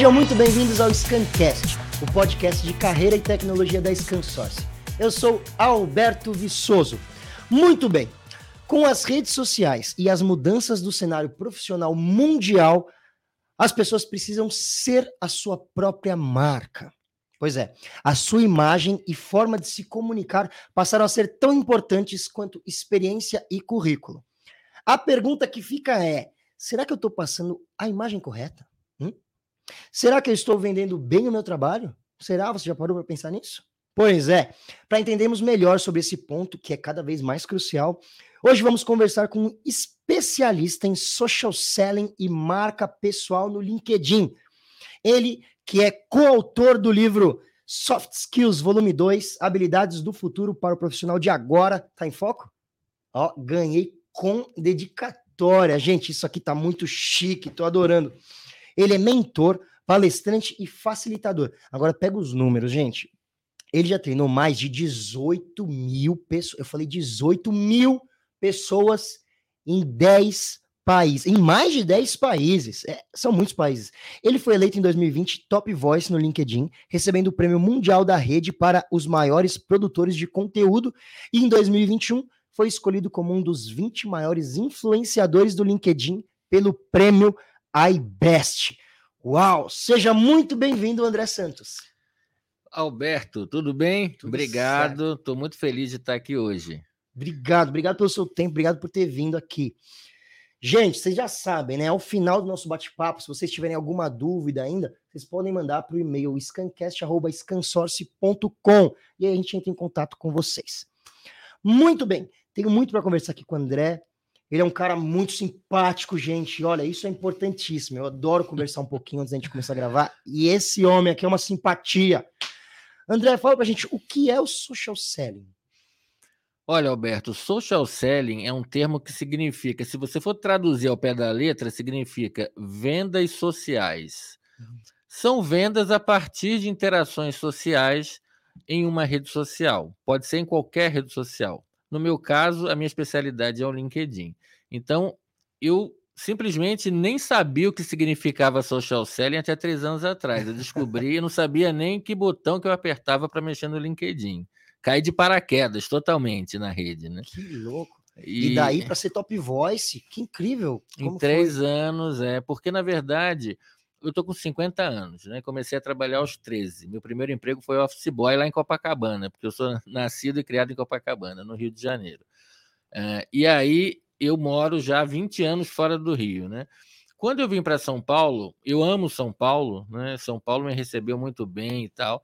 Sejam muito bem-vindos ao Scancast, o podcast de carreira e tecnologia da ScanSource. Eu sou Alberto Viçoso. Muito bem, com as redes sociais e as mudanças do cenário profissional mundial, as pessoas precisam ser a sua própria marca. Pois é, a sua imagem e forma de se comunicar passaram a ser tão importantes quanto experiência e currículo. A pergunta que fica é: será que eu estou passando a imagem correta? Hum? Será que eu estou vendendo bem o meu trabalho? Será? Você já parou para pensar nisso? Pois é, para entendermos melhor sobre esse ponto que é cada vez mais crucial, hoje vamos conversar com um especialista em social selling e marca pessoal no LinkedIn. Ele que é coautor do livro Soft Skills, volume 2, Habilidades do Futuro para o Profissional de Agora. Tá em foco? Ó, ganhei com dedicatória. Gente, isso aqui tá muito chique, tô adorando. Ele é mentor, palestrante e facilitador. Agora pega os números, gente. Ele já treinou mais de 18 mil pessoas. Eu falei 18 mil pessoas em 10 países, em mais de 10 países. É, são muitos países. Ele foi eleito em 2020 Top Voice no LinkedIn, recebendo o prêmio mundial da rede para os maiores produtores de conteúdo. E em 2021 foi escolhido como um dos 20 maiores influenciadores do LinkedIn pelo prêmio iBest. Uau! Seja muito bem-vindo, André Santos. Alberto, tudo bem? Tudo obrigado. Estou muito feliz de estar aqui hoje. Obrigado, obrigado pelo seu tempo, obrigado por ter vindo aqui. Gente, vocês já sabem, né? Ao final do nosso bate-papo, se vocês tiverem alguma dúvida ainda, vocês podem mandar para o e-mail scancast.scansource.com e aí a gente entra em contato com vocês. Muito bem, tenho muito para conversar aqui com o André. Ele é um cara muito simpático, gente. Olha, isso é importantíssimo. Eu adoro conversar um pouquinho antes da gente começar a gravar. E esse homem aqui é uma simpatia. André, fala pra gente o que é o social selling. Olha, Alberto, social selling é um termo que significa, se você for traduzir ao pé da letra, significa vendas sociais. Uhum. São vendas a partir de interações sociais em uma rede social. Pode ser em qualquer rede social. No meu caso, a minha especialidade é o LinkedIn. Então, eu simplesmente nem sabia o que significava social selling até três anos atrás. Eu descobri e não sabia nem que botão que eu apertava para mexer no LinkedIn. Caí de paraquedas totalmente na rede, né? Que louco. E, e daí para ser top voice, que incrível. Como em três foi? anos, é. Porque, na verdade, eu tô com 50 anos, né? Comecei a trabalhar aos 13. Meu primeiro emprego foi office boy lá em Copacabana, porque eu sou nascido e criado em Copacabana, no Rio de Janeiro. Uh, e aí eu moro já há 20 anos fora do Rio, né? Quando eu vim para São Paulo, eu amo São Paulo, né? São Paulo me recebeu muito bem e tal.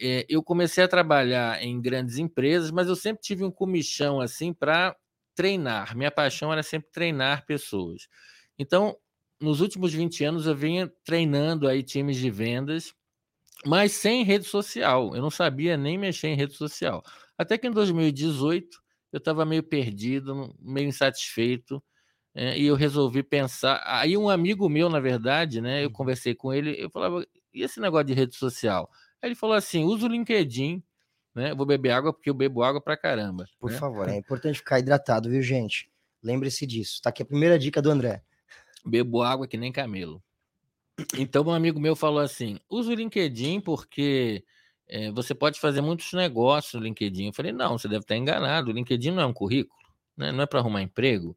É, eu comecei a trabalhar em grandes empresas, mas eu sempre tive um comichão assim para treinar. Minha paixão era sempre treinar pessoas. Então, nos últimos 20 anos eu vinha treinando aí times de vendas, mas sem rede social. Eu não sabia nem mexer em rede social. Até que em 2018 eu estava meio perdido, meio insatisfeito, é, e eu resolvi pensar. Aí um amigo meu, na verdade, né? Eu uhum. conversei com ele, eu falava, e esse negócio de rede social? Aí ele falou assim: usa o LinkedIn, né? Eu vou beber água porque eu bebo água pra caramba. Por né? favor, é importante ficar hidratado, viu, gente? Lembre-se disso. Tá aqui a primeira dica do André. Bebo água que nem camelo. Então, um amigo meu falou assim: usa o LinkedIn porque é, você pode fazer muitos negócios no LinkedIn. Eu falei: não, você deve estar enganado. O LinkedIn não é um currículo, né? não é para arrumar emprego.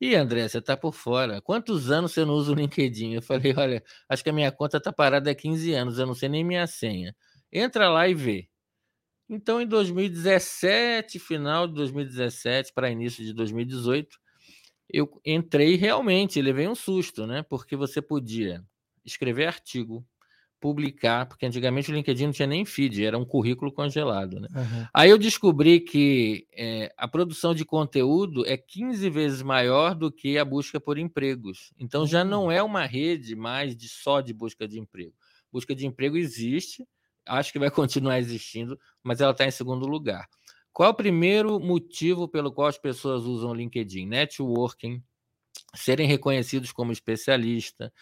E André, você está por fora. Quantos anos você não usa o LinkedIn? Eu falei: olha, acho que a minha conta está parada há 15 anos, eu não sei nem minha senha. Entra lá e vê. Então, em 2017, final de 2017 para início de 2018, eu entrei realmente, levei um susto, né? Porque você podia escrever artigo, publicar, porque antigamente o LinkedIn não tinha nem feed, era um currículo congelado, né? Uhum. Aí eu descobri que é, a produção de conteúdo é 15 vezes maior do que a busca por empregos. Então uhum. já não hum. é uma rede mais de só de busca de emprego. Busca de emprego existe, acho que vai continuar existindo, mas ela está em segundo lugar. Qual é o primeiro motivo pelo qual as pessoas usam o LinkedIn? Networking, serem reconhecidos como especialista,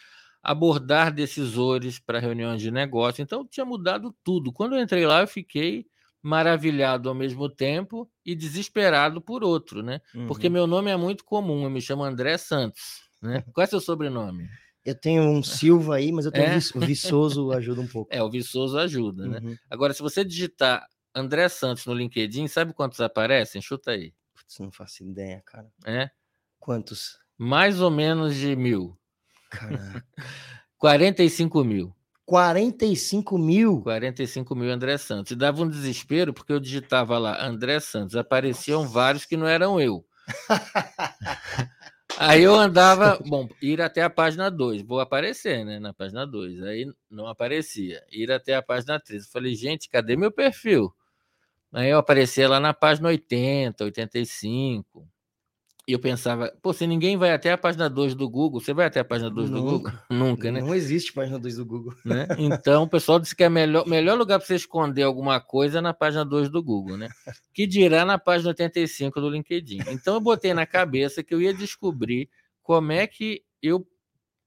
abordar decisores para reuniões de negócio. Então, tinha mudado tudo. Quando eu entrei lá, eu fiquei maravilhado ao mesmo tempo e desesperado por outro, né? Uhum. Porque meu nome é muito comum, eu me chamo André Santos, né? Qual é seu sobrenome? Eu tenho um Silva aí, mas eu tenho é? o Viçoso ajuda um pouco. É, o Viçoso ajuda, né? Uhum. Agora, se você digitar André Santos no LinkedIn, sabe quantos aparecem? Chuta aí. Putz, não faço ideia, cara. É? Quantos? Mais ou menos de mil. Caraca. 45 mil. 45 mil? 45 mil André Santos. E dava um desespero, porque eu digitava lá André Santos. Apareciam vários que não eram eu. Aí eu andava, bom, ir até a página 2, vou aparecer, né, na página 2. Aí não aparecia. Ir até a página 3. Eu falei, gente, cadê meu perfil? Aí eu aparecia lá na página 80, 85. E eu pensava, pô, se ninguém vai até a página 2 do Google, você vai até a página 2 do Google? Nunca, né? Não existe página 2 do Google. Né? Então, o pessoal disse que é melhor melhor lugar para você esconder alguma coisa é na página 2 do Google, né? Que dirá na página 85 do LinkedIn. Então, eu botei na cabeça que eu ia descobrir como é que eu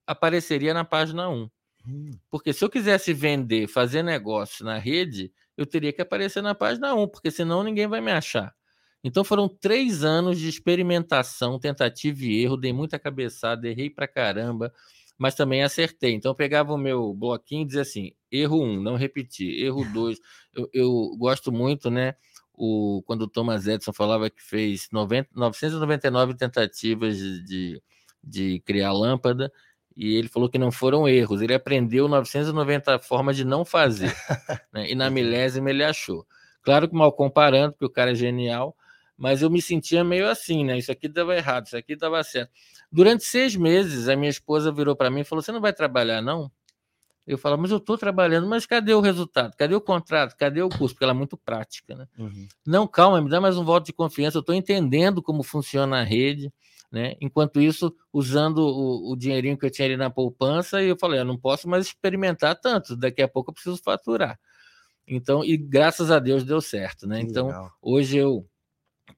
apareceria na página 1. Hum. Porque se eu quisesse vender, fazer negócio na rede, eu teria que aparecer na página 1, porque senão ninguém vai me achar. Então foram três anos de experimentação, tentativa e erro, dei muita cabeçada, errei pra caramba, mas também acertei. Então eu pegava o meu bloquinho e dizia assim: erro um, não repetir, erro dois. Eu, eu gosto muito, né? O, quando o Thomas Edison falava que fez 90, 999 tentativas de, de criar lâmpada, e ele falou que não foram erros, ele aprendeu 990 formas de não fazer. né? E na milésima ele achou. Claro que mal comparando, porque o cara é genial, mas eu me sentia meio assim, né? Isso aqui dava errado, isso aqui dava certo. Durante seis meses, a minha esposa virou para mim e falou: Você não vai trabalhar, não? Eu falo, mas eu estou trabalhando, mas cadê o resultado? Cadê o contrato? Cadê o curso? Porque ela é muito prática, né? Uhum. Não, calma, me dá mais um voto de confiança. Eu estou entendendo como funciona a rede, né? Enquanto isso, usando o, o, dinheirinho que eu tinha ali na poupança, e eu falei, eu não posso mais experimentar tanto, daqui a pouco eu preciso faturar. Então, e graças a Deus deu certo, né? então, legal. hoje eu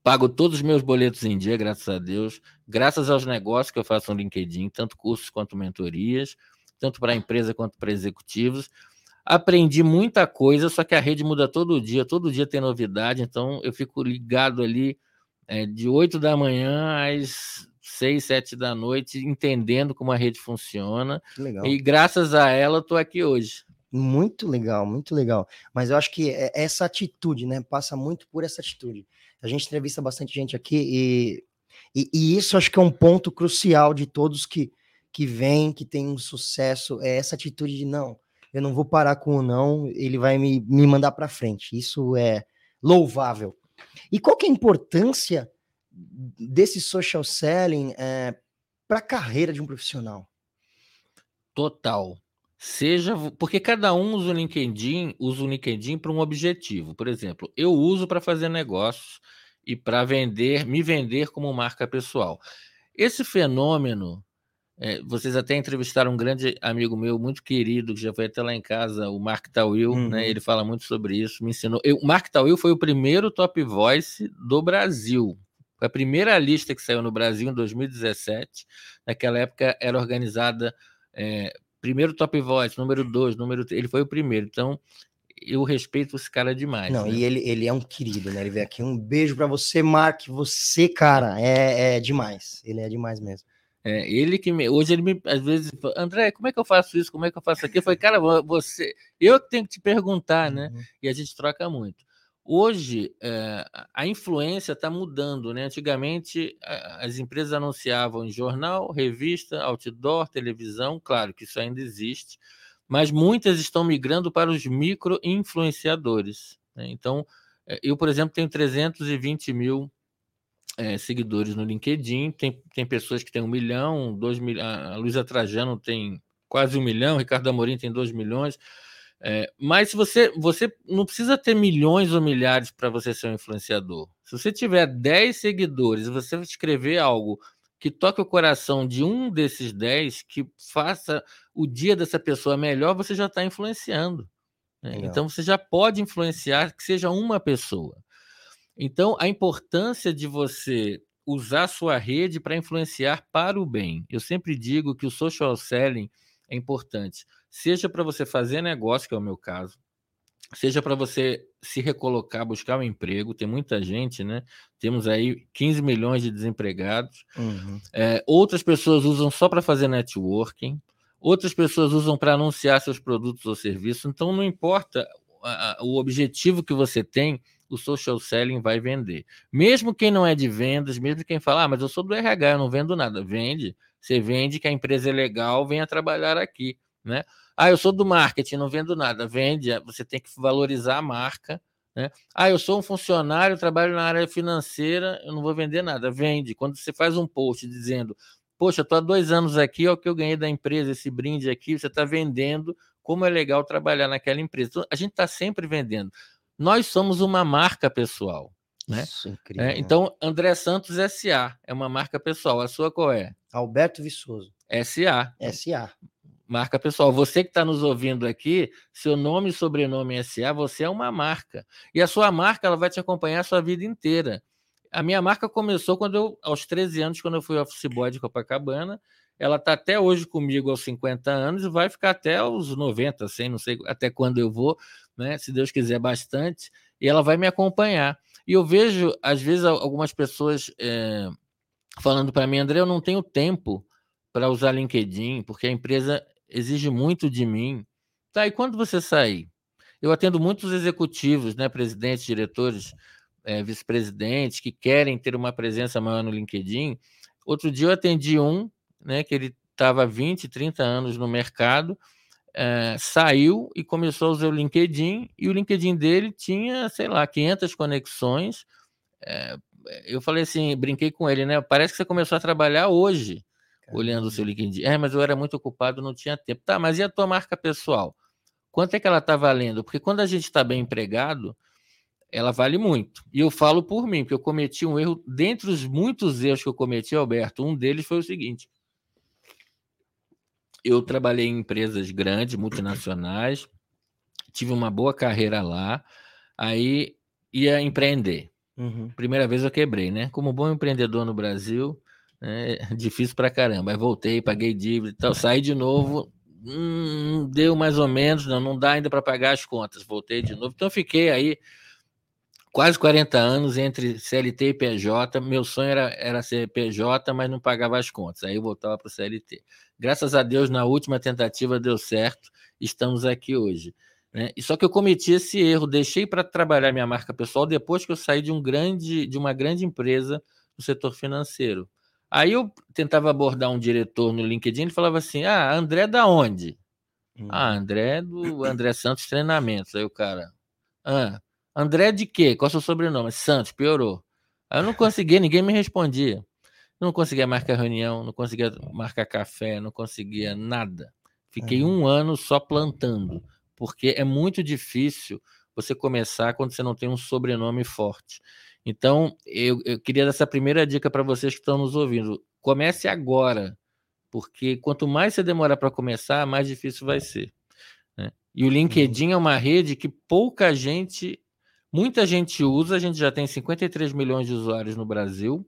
Pago todos os meus boletos em dia, graças a Deus, graças aos negócios que eu faço no LinkedIn, tanto cursos quanto mentorias, tanto para a empresa quanto para executivos. Aprendi muita coisa, só que a rede muda todo dia, todo dia tem novidade, então eu fico ligado ali é, de 8 da manhã às 6, 7 da noite, entendendo como a rede funciona. E graças a ela, estou aqui hoje. Muito legal, muito legal. Mas eu acho que é, essa atitude, né, passa muito por essa atitude. A gente entrevista bastante gente aqui e, e, e isso acho que é um ponto crucial de todos que, que vêm, que tem um sucesso, é essa atitude de não, eu não vou parar com o não, ele vai me, me mandar para frente. Isso é louvável. E qual que é a importância desse social selling é, para a carreira de um profissional? Total. Seja porque cada um usa o LinkedIn, usa o LinkedIn para um objetivo. Por exemplo, eu uso para fazer negócios e para vender, me vender como marca pessoal. Esse fenômeno, é, vocês até entrevistaram um grande amigo meu, muito querido, que já foi até lá em casa, o Mark Tawil, né? uhum. né? Ele fala muito sobre isso, me ensinou. Eu, o Mark Tawil foi o primeiro top voice do Brasil. Foi a primeira lista que saiu no Brasil em 2017. Naquela época era organizada é, primeiro top voice, número dois, número ele foi o primeiro. Então, eu respeito esse cara demais. Não, né? e ele, ele é um querido, né? Ele veio aqui. Um beijo para você, Mark. Você, cara, é, é demais. Ele é demais mesmo. É, ele que me, hoje ele me às vezes André, como é que eu faço isso? Como é que eu faço aquilo? Eu falei, cara, você, eu que tenho que te perguntar, né? Uhum. E a gente troca muito. Hoje, é, a influência está mudando. Né? Antigamente, as empresas anunciavam em jornal, revista, outdoor, televisão. Claro que isso ainda existe, mas muitas estão migrando para os micro-influenciadores. Né? Então, é, eu, por exemplo, tenho 320 mil é, seguidores no LinkedIn. Tem, tem pessoas que têm um milhão, dois milhões. A Luísa Trajano tem quase um milhão, Ricardo Amorim tem dois milhões. É, mas você, você não precisa ter milhões ou milhares para você ser um influenciador. Se você tiver 10 seguidores e você escrever algo que toque o coração de um desses 10, que faça o dia dessa pessoa melhor, você já está influenciando. Né? Então você já pode influenciar que seja uma pessoa. Então a importância de você usar sua rede para influenciar para o bem. Eu sempre digo que o social selling é importante seja para você fazer negócio, que é o meu caso, seja para você se recolocar, buscar um emprego. Tem muita gente, né? Temos aí 15 milhões de desempregados. Uhum. É, outras pessoas usam só para fazer networking. outras pessoas usam para anunciar seus produtos ou serviços. Então, não importa o objetivo que você tem, o social selling vai vender. Mesmo quem não é de vendas, mesmo quem fala, ah, mas eu sou do RH, eu não vendo nada. Vende. Você vende que a empresa é legal, venha trabalhar aqui, né? Ah, eu sou do marketing, não vendo nada. Vende, você tem que valorizar a marca, né? Ah, eu sou um funcionário, trabalho na área financeira, eu não vou vender nada. Vende. Quando você faz um post dizendo, poxa, estou há dois anos aqui, olha o que eu ganhei da empresa, esse brinde aqui, você está vendendo como é legal trabalhar naquela empresa. Então, a gente está sempre vendendo. Nós somos uma marca pessoal. Né? Isso, incrível. É, então, André Santos SA é uma marca pessoal. A sua qual é? Alberto Viçoso. SA. SA. Marca pessoal. Você que está nos ouvindo aqui, seu nome e sobrenome é SA, você é uma marca. E a sua marca ela vai te acompanhar a sua vida inteira. A minha marca começou quando eu, aos 13 anos, quando eu fui office boy de Copacabana. Ela está até hoje comigo aos 50 anos e vai ficar até aos 90, sem não sei até quando eu vou, né? Se Deus quiser bastante, e ela vai me acompanhar. E eu vejo, às vezes, algumas pessoas é, falando para mim, André, eu não tenho tempo para usar LinkedIn, porque a empresa exige muito de mim. Tá, e quando você sair? Eu atendo muitos executivos, né, presidentes, diretores, é, vice-presidentes, que querem ter uma presença maior no LinkedIn. Outro dia eu atendi um, né, que ele estava 20, 30 anos no mercado, é, saiu e começou a usar o LinkedIn, e o LinkedIn dele tinha, sei lá, 500 conexões. É, eu falei assim, brinquei com ele, né? Parece que você começou a trabalhar hoje, Caramba. olhando o seu LinkedIn. É, mas eu era muito ocupado, não tinha tempo. Tá, mas e a tua marca pessoal? Quanto é que ela está valendo? Porque quando a gente está bem empregado, ela vale muito. E eu falo por mim, porque eu cometi um erro, dentre os muitos erros que eu cometi, Alberto, um deles foi o seguinte: eu trabalhei em empresas grandes, multinacionais, tive uma boa carreira lá, aí ia empreender. Uhum. Primeira vez eu quebrei, né? Como bom empreendedor no Brasil, né? difícil pra caramba. Aí voltei, paguei dívida e tal, saí de novo, hum, deu mais ou menos, não, não dá ainda para pagar as contas. Voltei de novo, então fiquei aí quase 40 anos entre CLT e PJ. Meu sonho era, era ser PJ, mas não pagava as contas. Aí eu voltava para o CLT. Graças a Deus, na última tentativa deu certo, estamos aqui hoje. Né? E só que eu cometi esse erro, deixei para trabalhar minha marca pessoal depois que eu saí de um grande, de uma grande empresa no setor financeiro. Aí eu tentava abordar um diretor no LinkedIn, ele falava assim: Ah, André da onde? Hum. Ah, André do André Santos Treinamentos. Aí o cara, ah, André de quê? Qual é o seu sobrenome? Santos, piorou. Aí eu não conseguia, ninguém me respondia. Não conseguia marcar reunião, não conseguia marcar café, não conseguia nada. Fiquei uhum. um ano só plantando, porque é muito difícil você começar quando você não tem um sobrenome forte. Então, eu, eu queria dar essa primeira dica para vocês que estão nos ouvindo. Comece agora, porque quanto mais você demorar para começar, mais difícil vai ser. Né? E o uhum. LinkedIn é uma rede que pouca gente, muita gente usa, a gente já tem 53 milhões de usuários no Brasil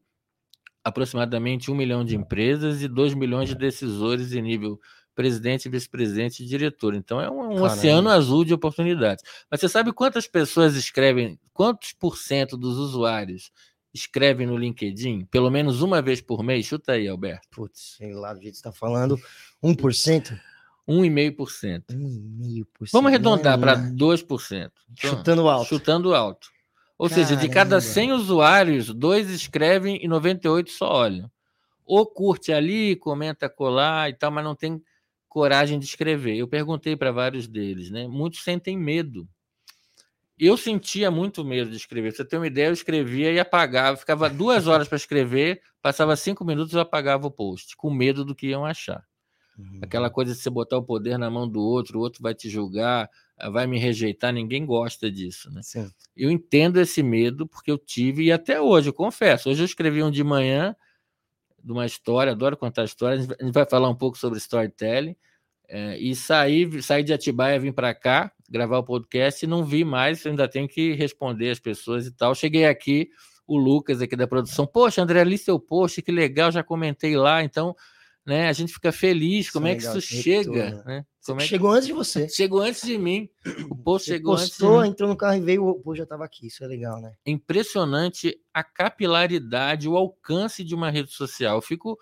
aproximadamente um milhão de empresas e dois milhões de decisores em nível presidente, vice-presidente e diretor. Então é um, um oceano azul de oportunidades. Mas você sabe quantas pessoas escrevem, quantos por cento dos usuários escrevem no LinkedIn? Pelo menos uma vez por mês? Chuta aí, Alberto. Putz, sei lá, do jeito que está falando, 1%. 1,5%. 1,5%. Vamos arredondar para 2%. Então, chutando alto. Chutando alto. Ou Caramba. seja, de cada 100 usuários, dois escrevem e 98 só olham. Ou curte ali, comenta colar e tal, mas não tem coragem de escrever. Eu perguntei para vários deles, né? Muitos sentem medo. Eu sentia muito medo de escrever. Pra você ter uma ideia, eu escrevia e apagava. Ficava duas horas para escrever, passava cinco minutos e apagava o post, com medo do que iam achar. Uhum. Aquela coisa de você botar o poder na mão do outro, o outro vai te julgar, vai me rejeitar, ninguém gosta disso, né? Sim. Eu entendo esse medo porque eu tive e até hoje, eu confesso. Hoje eu escrevi um de manhã de uma história, adoro contar histórias. A gente vai falar um pouco sobre storytelling. É, e saí, saí de Atibaia, vim para cá gravar o podcast e não vi mais, ainda tenho que responder as pessoas e tal. Cheguei aqui, o Lucas aqui da produção, poxa, André, ali seu post, que legal, já comentei lá, então né? A gente fica feliz. Como é, é que isso chega? Né? né? Como é que... Chegou antes de você. Chegou antes de mim. O post você chegou postou, antes. entrou no carro e veio, o post já estava aqui. Isso é legal, né? Impressionante a capilaridade, o alcance de uma rede social. Eu fico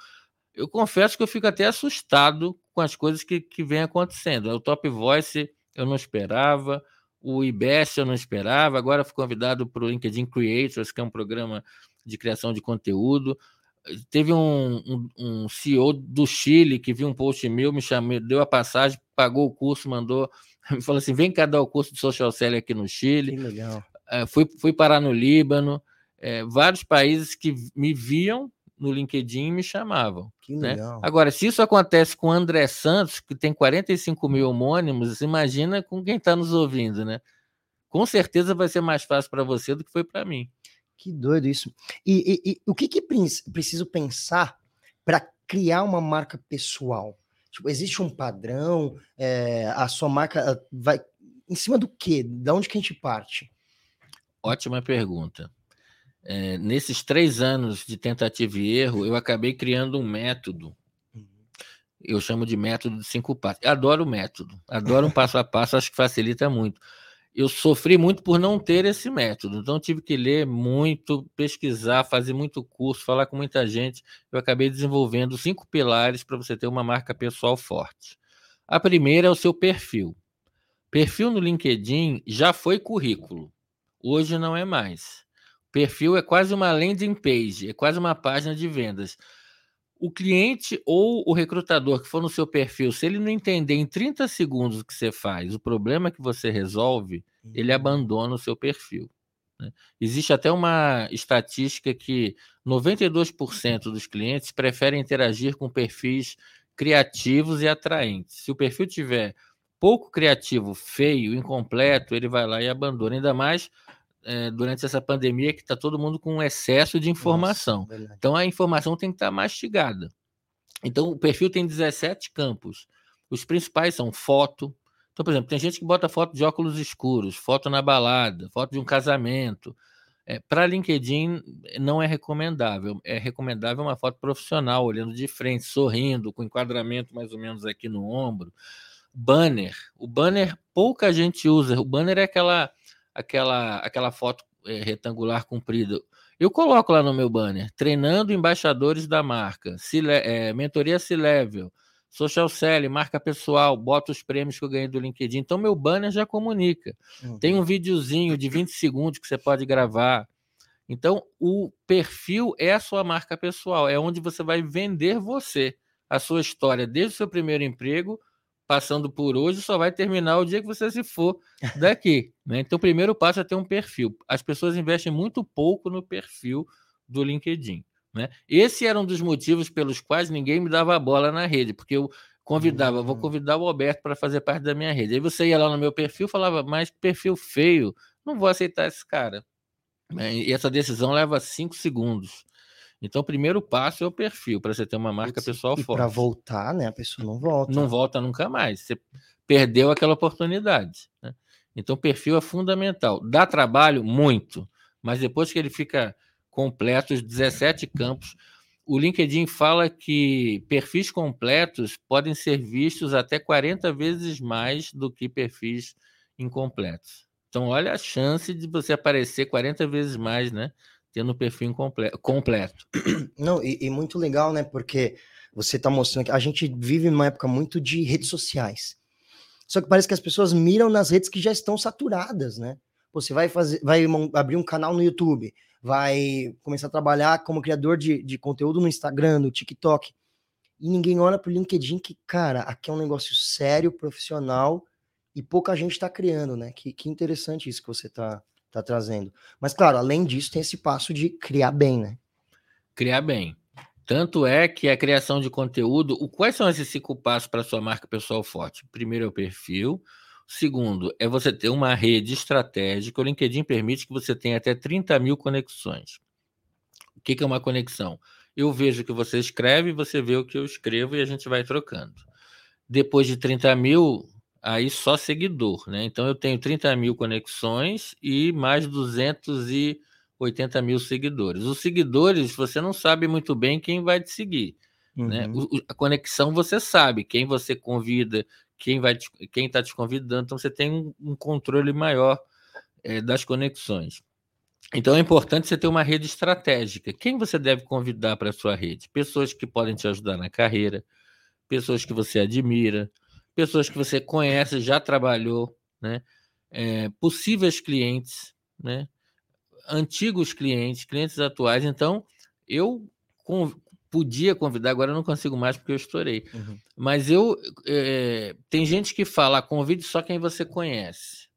eu confesso que eu fico até assustado com as coisas que, que vem acontecendo. O Top Voice eu não esperava, o IBS eu não esperava, agora fui convidado para o LinkedIn Creators, que é um programa de criação de conteúdo. Teve um, um, um CEO do Chile que viu um post meu, me chamou, deu a passagem, pagou o curso, mandou, me falou assim: vem cá dar o curso de social selling aqui no Chile. Que legal. É, fui, fui parar no Líbano, é, vários países que me viam no LinkedIn me chamavam. Que né? legal. Agora, se isso acontece com o André Santos, que tem 45 mil homônimos, imagina com quem está nos ouvindo, né? Com certeza vai ser mais fácil para você do que foi para mim. Que doido isso. E, e, e o que, que preciso pensar para criar uma marca pessoal? Tipo, existe um padrão? É, a sua marca vai em cima do quê? Da onde que a gente parte? Ótima pergunta. É, nesses três anos de tentativa e erro, eu acabei criando um método. Uhum. Eu chamo de método de cinco passos. Eu adoro o método, adoro um passo a passo, acho que facilita muito. Eu sofri muito por não ter esse método, então tive que ler muito, pesquisar, fazer muito curso, falar com muita gente. Eu acabei desenvolvendo cinco pilares para você ter uma marca pessoal forte. A primeira é o seu perfil. Perfil no LinkedIn já foi currículo, hoje não é mais. Perfil é quase uma landing page, é quase uma página de vendas. O cliente ou o recrutador que for no seu perfil, se ele não entender em 30 segundos o que você faz, o problema que você resolve, ele uhum. abandona o seu perfil. Né? Existe até uma estatística que 92% dos clientes preferem interagir com perfis criativos e atraentes. Se o perfil tiver pouco criativo, feio, incompleto, ele vai lá e abandona. Ainda mais é, durante essa pandemia que está todo mundo com um excesso de informação. Nossa, então a informação tem que estar tá mastigada. Então o perfil tem 17 campos. Os principais são foto. Então, por exemplo, tem gente que bota foto de óculos escuros, foto na balada, foto de um casamento. É, Para LinkedIn não é recomendável. É recomendável uma foto profissional, olhando de frente, sorrindo, com enquadramento mais ou menos aqui no ombro. Banner. O banner pouca gente usa. O banner é aquela aquela, aquela foto é, retangular comprida. Eu coloco lá no meu banner, treinando embaixadores da marca, se, é, mentoria C-Level, social selling, marca pessoal, boto os prêmios que eu ganhei do LinkedIn. Então, meu banner já comunica. Uhum. Tem um videozinho de 20 segundos que você pode gravar. Então, o perfil é a sua marca pessoal, é onde você vai vender você, a sua história, desde o seu primeiro emprego passando por hoje só vai terminar o dia que você se for daqui. Né? Então, o primeiro passo é ter um perfil. As pessoas investem muito pouco no perfil do LinkedIn. Né? Esse era um dos motivos pelos quais ninguém me dava bola na rede, porque eu convidava, uhum. vou hum. convidar o Alberto para fazer parte da minha rede. Aí você ia lá no meu perfil e falava, mas perfil feio, não vou aceitar esse cara. Né? E essa decisão leva cinco segundos. Então, o primeiro passo é o perfil, para você ter uma marca pessoal e forte. Para voltar, né? A pessoa não volta. Não volta nunca mais. Você perdeu aquela oportunidade. Né? Então, o perfil é fundamental. Dá trabalho? Muito. Mas depois que ele fica completo, os 17 campos, o LinkedIn fala que perfis completos podem ser vistos até 40 vezes mais do que perfis incompletos. Então, olha a chance de você aparecer 40 vezes mais, né? Tendo o perfil completo. Não, e, e, muito legal, né? Porque você está mostrando que a gente vive numa época muito de redes sociais. Só que parece que as pessoas miram nas redes que já estão saturadas, né? Você vai fazer, vai abrir um canal no YouTube, vai começar a trabalhar como criador de, de conteúdo no Instagram, no TikTok. E ninguém olha para o LinkedIn que, cara, aqui é um negócio sério, profissional e pouca gente está criando, né? Que, que interessante isso que você está tá trazendo. Mas, claro, além disso, tem esse passo de criar bem, né? Criar bem. Tanto é que a criação de conteúdo, o, quais são esses cinco passos para sua marca pessoal forte? Primeiro é o perfil. Segundo, é você ter uma rede estratégica. O LinkedIn permite que você tenha até 30 mil conexões. O que, que é uma conexão? Eu vejo o que você escreve, você vê o que eu escrevo e a gente vai trocando. Depois de 30 mil, aí só seguidor, né? Então eu tenho 30 mil conexões e mais 280 mil seguidores. Os seguidores, você não sabe muito bem quem vai te seguir. Né? Uhum. Né? O, a conexão você sabe, quem você convida, quem vai te, quem está te convidando, então você tem um, um controle maior é, das conexões. Então é importante você ter uma rede estratégica. Quem você deve convidar para a sua rede? Pessoas que podem te ajudar na carreira, pessoas que você admira, pessoas que você conhece, já trabalhou, né? É, possíveis clientes, né? antigos clientes, clientes atuais. Então, eu podia convidar, agora eu não consigo mais porque eu estourei. Uhum. Mas eu. É, tem gente que fala, convide só quem você conhece.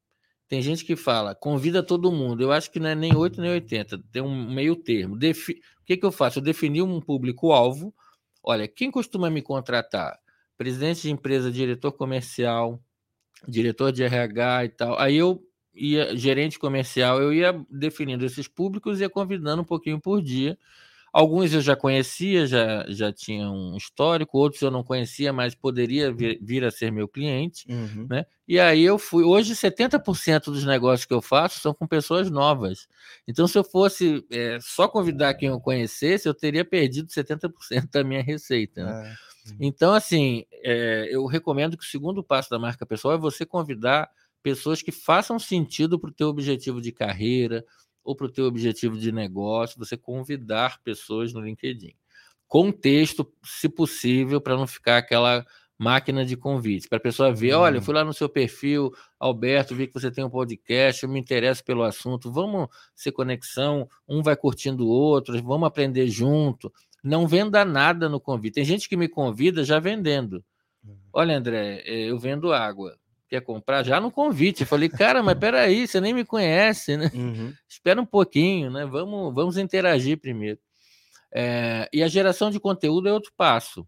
Tem gente que fala, convida todo mundo. Eu acho que não é nem 8 nem 80, tem um meio termo. Defi... O que, que eu faço? Eu defini um público-alvo. Olha, quem costuma me contratar? Presidente de empresa, diretor comercial, diretor de RH e tal. Aí eu ia, gerente comercial, eu ia definindo esses públicos e ia convidando um pouquinho por dia Alguns eu já conhecia, já, já tinha um histórico, outros eu não conhecia, mas poderia vir, vir a ser meu cliente, uhum. né? E aí eu fui. Hoje, 70% dos negócios que eu faço são com pessoas novas. Então, se eu fosse é, só convidar quem eu conhecesse, eu teria perdido 70% da minha receita. Né? Ah, então, assim, é, eu recomendo que o segundo passo da marca pessoal é você convidar pessoas que façam sentido para o teu objetivo de carreira, ou para o teu objetivo de negócio, você convidar pessoas no LinkedIn. Com texto, se possível, para não ficar aquela máquina de convite, para a pessoa ver, olha, eu uhum. fui lá no seu perfil, Alberto, vi que você tem um podcast, eu me interesso pelo assunto, vamos ser conexão, um vai curtindo o outro, vamos aprender junto. Não venda nada no convite. Tem gente que me convida já vendendo. Uhum. Olha, André, eh, eu vendo água quer comprar já no convite. Eu falei, cara, mas peraí, você nem me conhece, né? Uhum. Espera um pouquinho, né? Vamos, vamos interagir primeiro. É, e a geração de conteúdo é outro passo,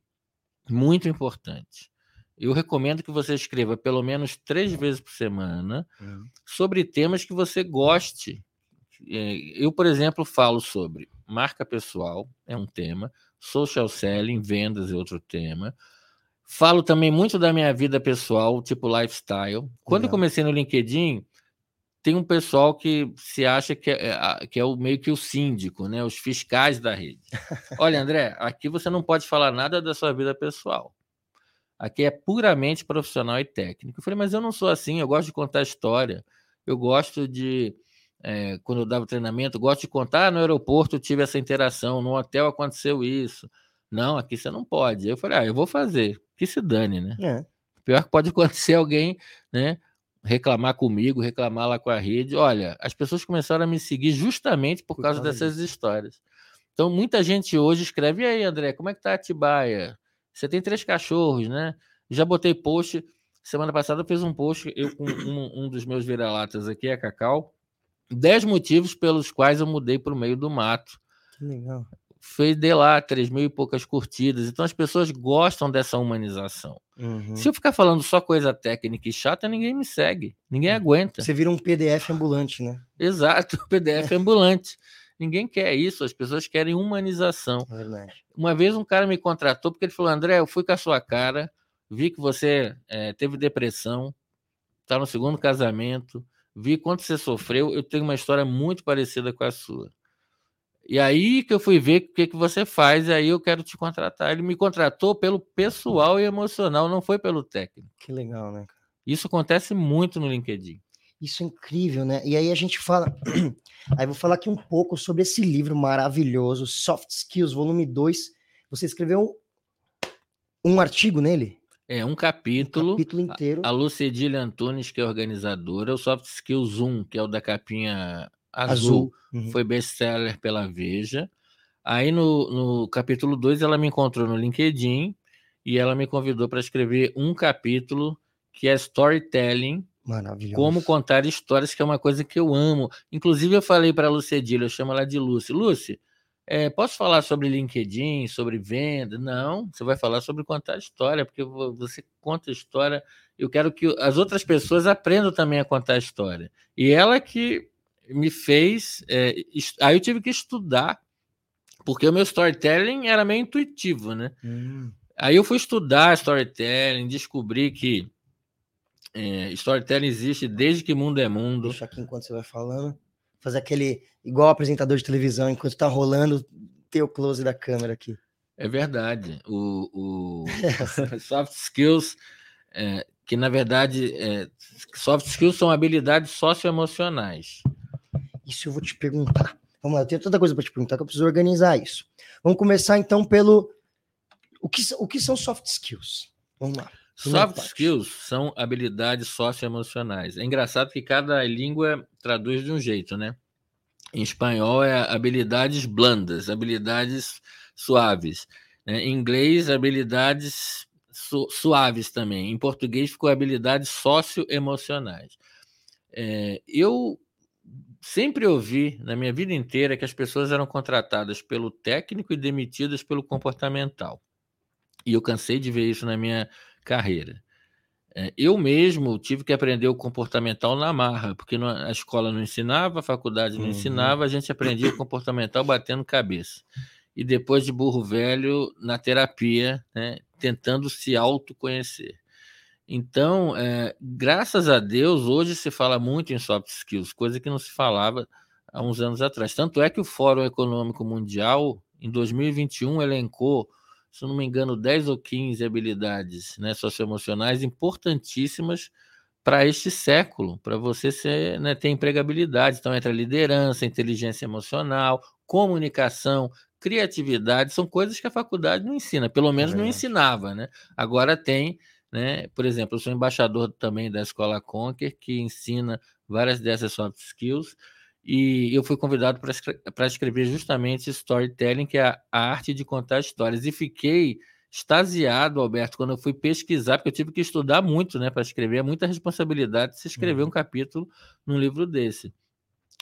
muito importante. Eu recomendo que você escreva pelo menos três vezes por semana uhum. sobre temas que você goste. É, eu, por exemplo, falo sobre marca pessoal, é um tema, social selling, vendas é outro tema, Falo também muito da minha vida pessoal, tipo lifestyle. Quando Legal. eu comecei no LinkedIn, tem um pessoal que se acha que é, é que é o, meio que o síndico, né? Os fiscais da rede. Olha, André, aqui você não pode falar nada da sua vida pessoal. Aqui é puramente profissional e técnico. Eu falei, mas eu não sou assim, eu gosto de contar história. Eu gosto de, é, quando eu dava treinamento, gosto de contar, ah, no aeroporto tive essa interação, no hotel aconteceu isso. Não, aqui você não pode. Eu falei, ah, eu vou fazer que se dane, né? É. Pior que pode acontecer alguém, né? Reclamar comigo, reclamar lá com a rede. Olha, as pessoas começaram a me seguir justamente por, por causa, dessas disso. histórias. Então, muita gente hoje escreve: e aí, André, como é que tá a Atibaia? Você tem três cachorros, né? Já botei post. Semana passada eu fiz um post, eu com um, um dos meus vira-latas aqui, a Cacau. Dez motivos pelos quais eu mudei para o meio do mato. Que legal fez de lá três mil e poucas curtidas. Então as pessoas gostam dessa humanização. Uhum. Se eu ficar falando só coisa técnica e chata, ninguém me segue, ninguém uhum. aguenta. Você vira um PDF ambulante, né? Exato, PDF ambulante. Ninguém quer isso, as pessoas querem humanização. É Uma vez um cara me contratou porque ele falou: André, eu fui com a sua cara, vi que você é, teve depressão, está no segundo casamento, vi quanto você sofreu. Eu tenho uma história muito parecida com a sua. E aí que eu fui ver o que, que você faz, e aí eu quero te contratar. Ele me contratou pelo pessoal e emocional, não foi pelo técnico. Que legal, né? Isso acontece muito no LinkedIn. Isso é incrível, né? E aí a gente fala. aí vou falar aqui um pouco sobre esse livro maravilhoso, Soft Skills, volume 2. Você escreveu um, um artigo nele? É, um capítulo. Um capítulo inteiro. A, a Lucedilha Antunes, que é organizadora, o Soft Skills 1, que é o da capinha Azul, Azul. Uhum. foi best-seller pela Veja. Aí no, no capítulo 2 ela me encontrou no LinkedIn e ela me convidou para escrever um capítulo que é storytelling, como contar histórias, que é uma coisa que eu amo. Inclusive eu falei para a Lucedilha, eu chamo ela de Lucy. Lucy, é, posso falar sobre LinkedIn, sobre venda? Não, você vai falar sobre contar história, porque você conta história. Eu quero que as outras pessoas aprendam também a contar história. E ela que me fez. É, aí eu tive que estudar, porque o meu storytelling era meio intuitivo, né? Hum. Aí eu fui estudar storytelling, descobri que é, storytelling existe desde que mundo é mundo. Deixa aqui enquanto você vai falando. Fazer aquele, igual apresentador de televisão, enquanto tá rolando, ter o close da câmera aqui. É verdade. O, o soft skills, é, que na verdade, é, soft skills são habilidades socioemocionais. Isso eu vou te perguntar. Vamos lá, eu tenho tanta coisa para te perguntar que eu preciso organizar isso. Vamos começar então pelo o que, o que são soft skills? Vamos lá. Soft skills são habilidades socioemocionais. É engraçado que cada língua traduz de um jeito, né? Em espanhol é habilidades blandas, habilidades suaves. Né? Em inglês, habilidades su suaves também. Em português ficou habilidades socioemocionais. É, eu sempre ouvi na minha vida inteira que as pessoas eram contratadas pelo técnico e demitidas pelo comportamental. E eu cansei de ver isso na minha carreira. É, eu mesmo tive que aprender o comportamental na marra, porque a escola não ensinava, a faculdade não uhum. ensinava, a gente aprendia o comportamental batendo cabeça. E depois de burro velho, na terapia, né, tentando se autoconhecer. Então, é, graças a Deus, hoje se fala muito em soft skills, coisa que não se falava há uns anos atrás. Tanto é que o Fórum Econômico Mundial, em 2021, elencou se não me engano, 10 ou 15 habilidades né, socioemocionais importantíssimas para este século, para você ser, né, ter empregabilidade. Então, entra liderança, inteligência emocional, comunicação, criatividade, são coisas que a faculdade não ensina, pelo menos é não ensinava. Né? Agora tem, né, por exemplo, eu sou embaixador também da Escola Conquer, que ensina várias dessas soft skills, e eu fui convidado para escrever justamente storytelling, que é a, arte de contar histórias. E fiquei extasiado, Alberto, quando eu fui pesquisar, porque eu tive que estudar muito né, para escrever, é muita responsabilidade se escrever uhum. um capítulo num livro desse.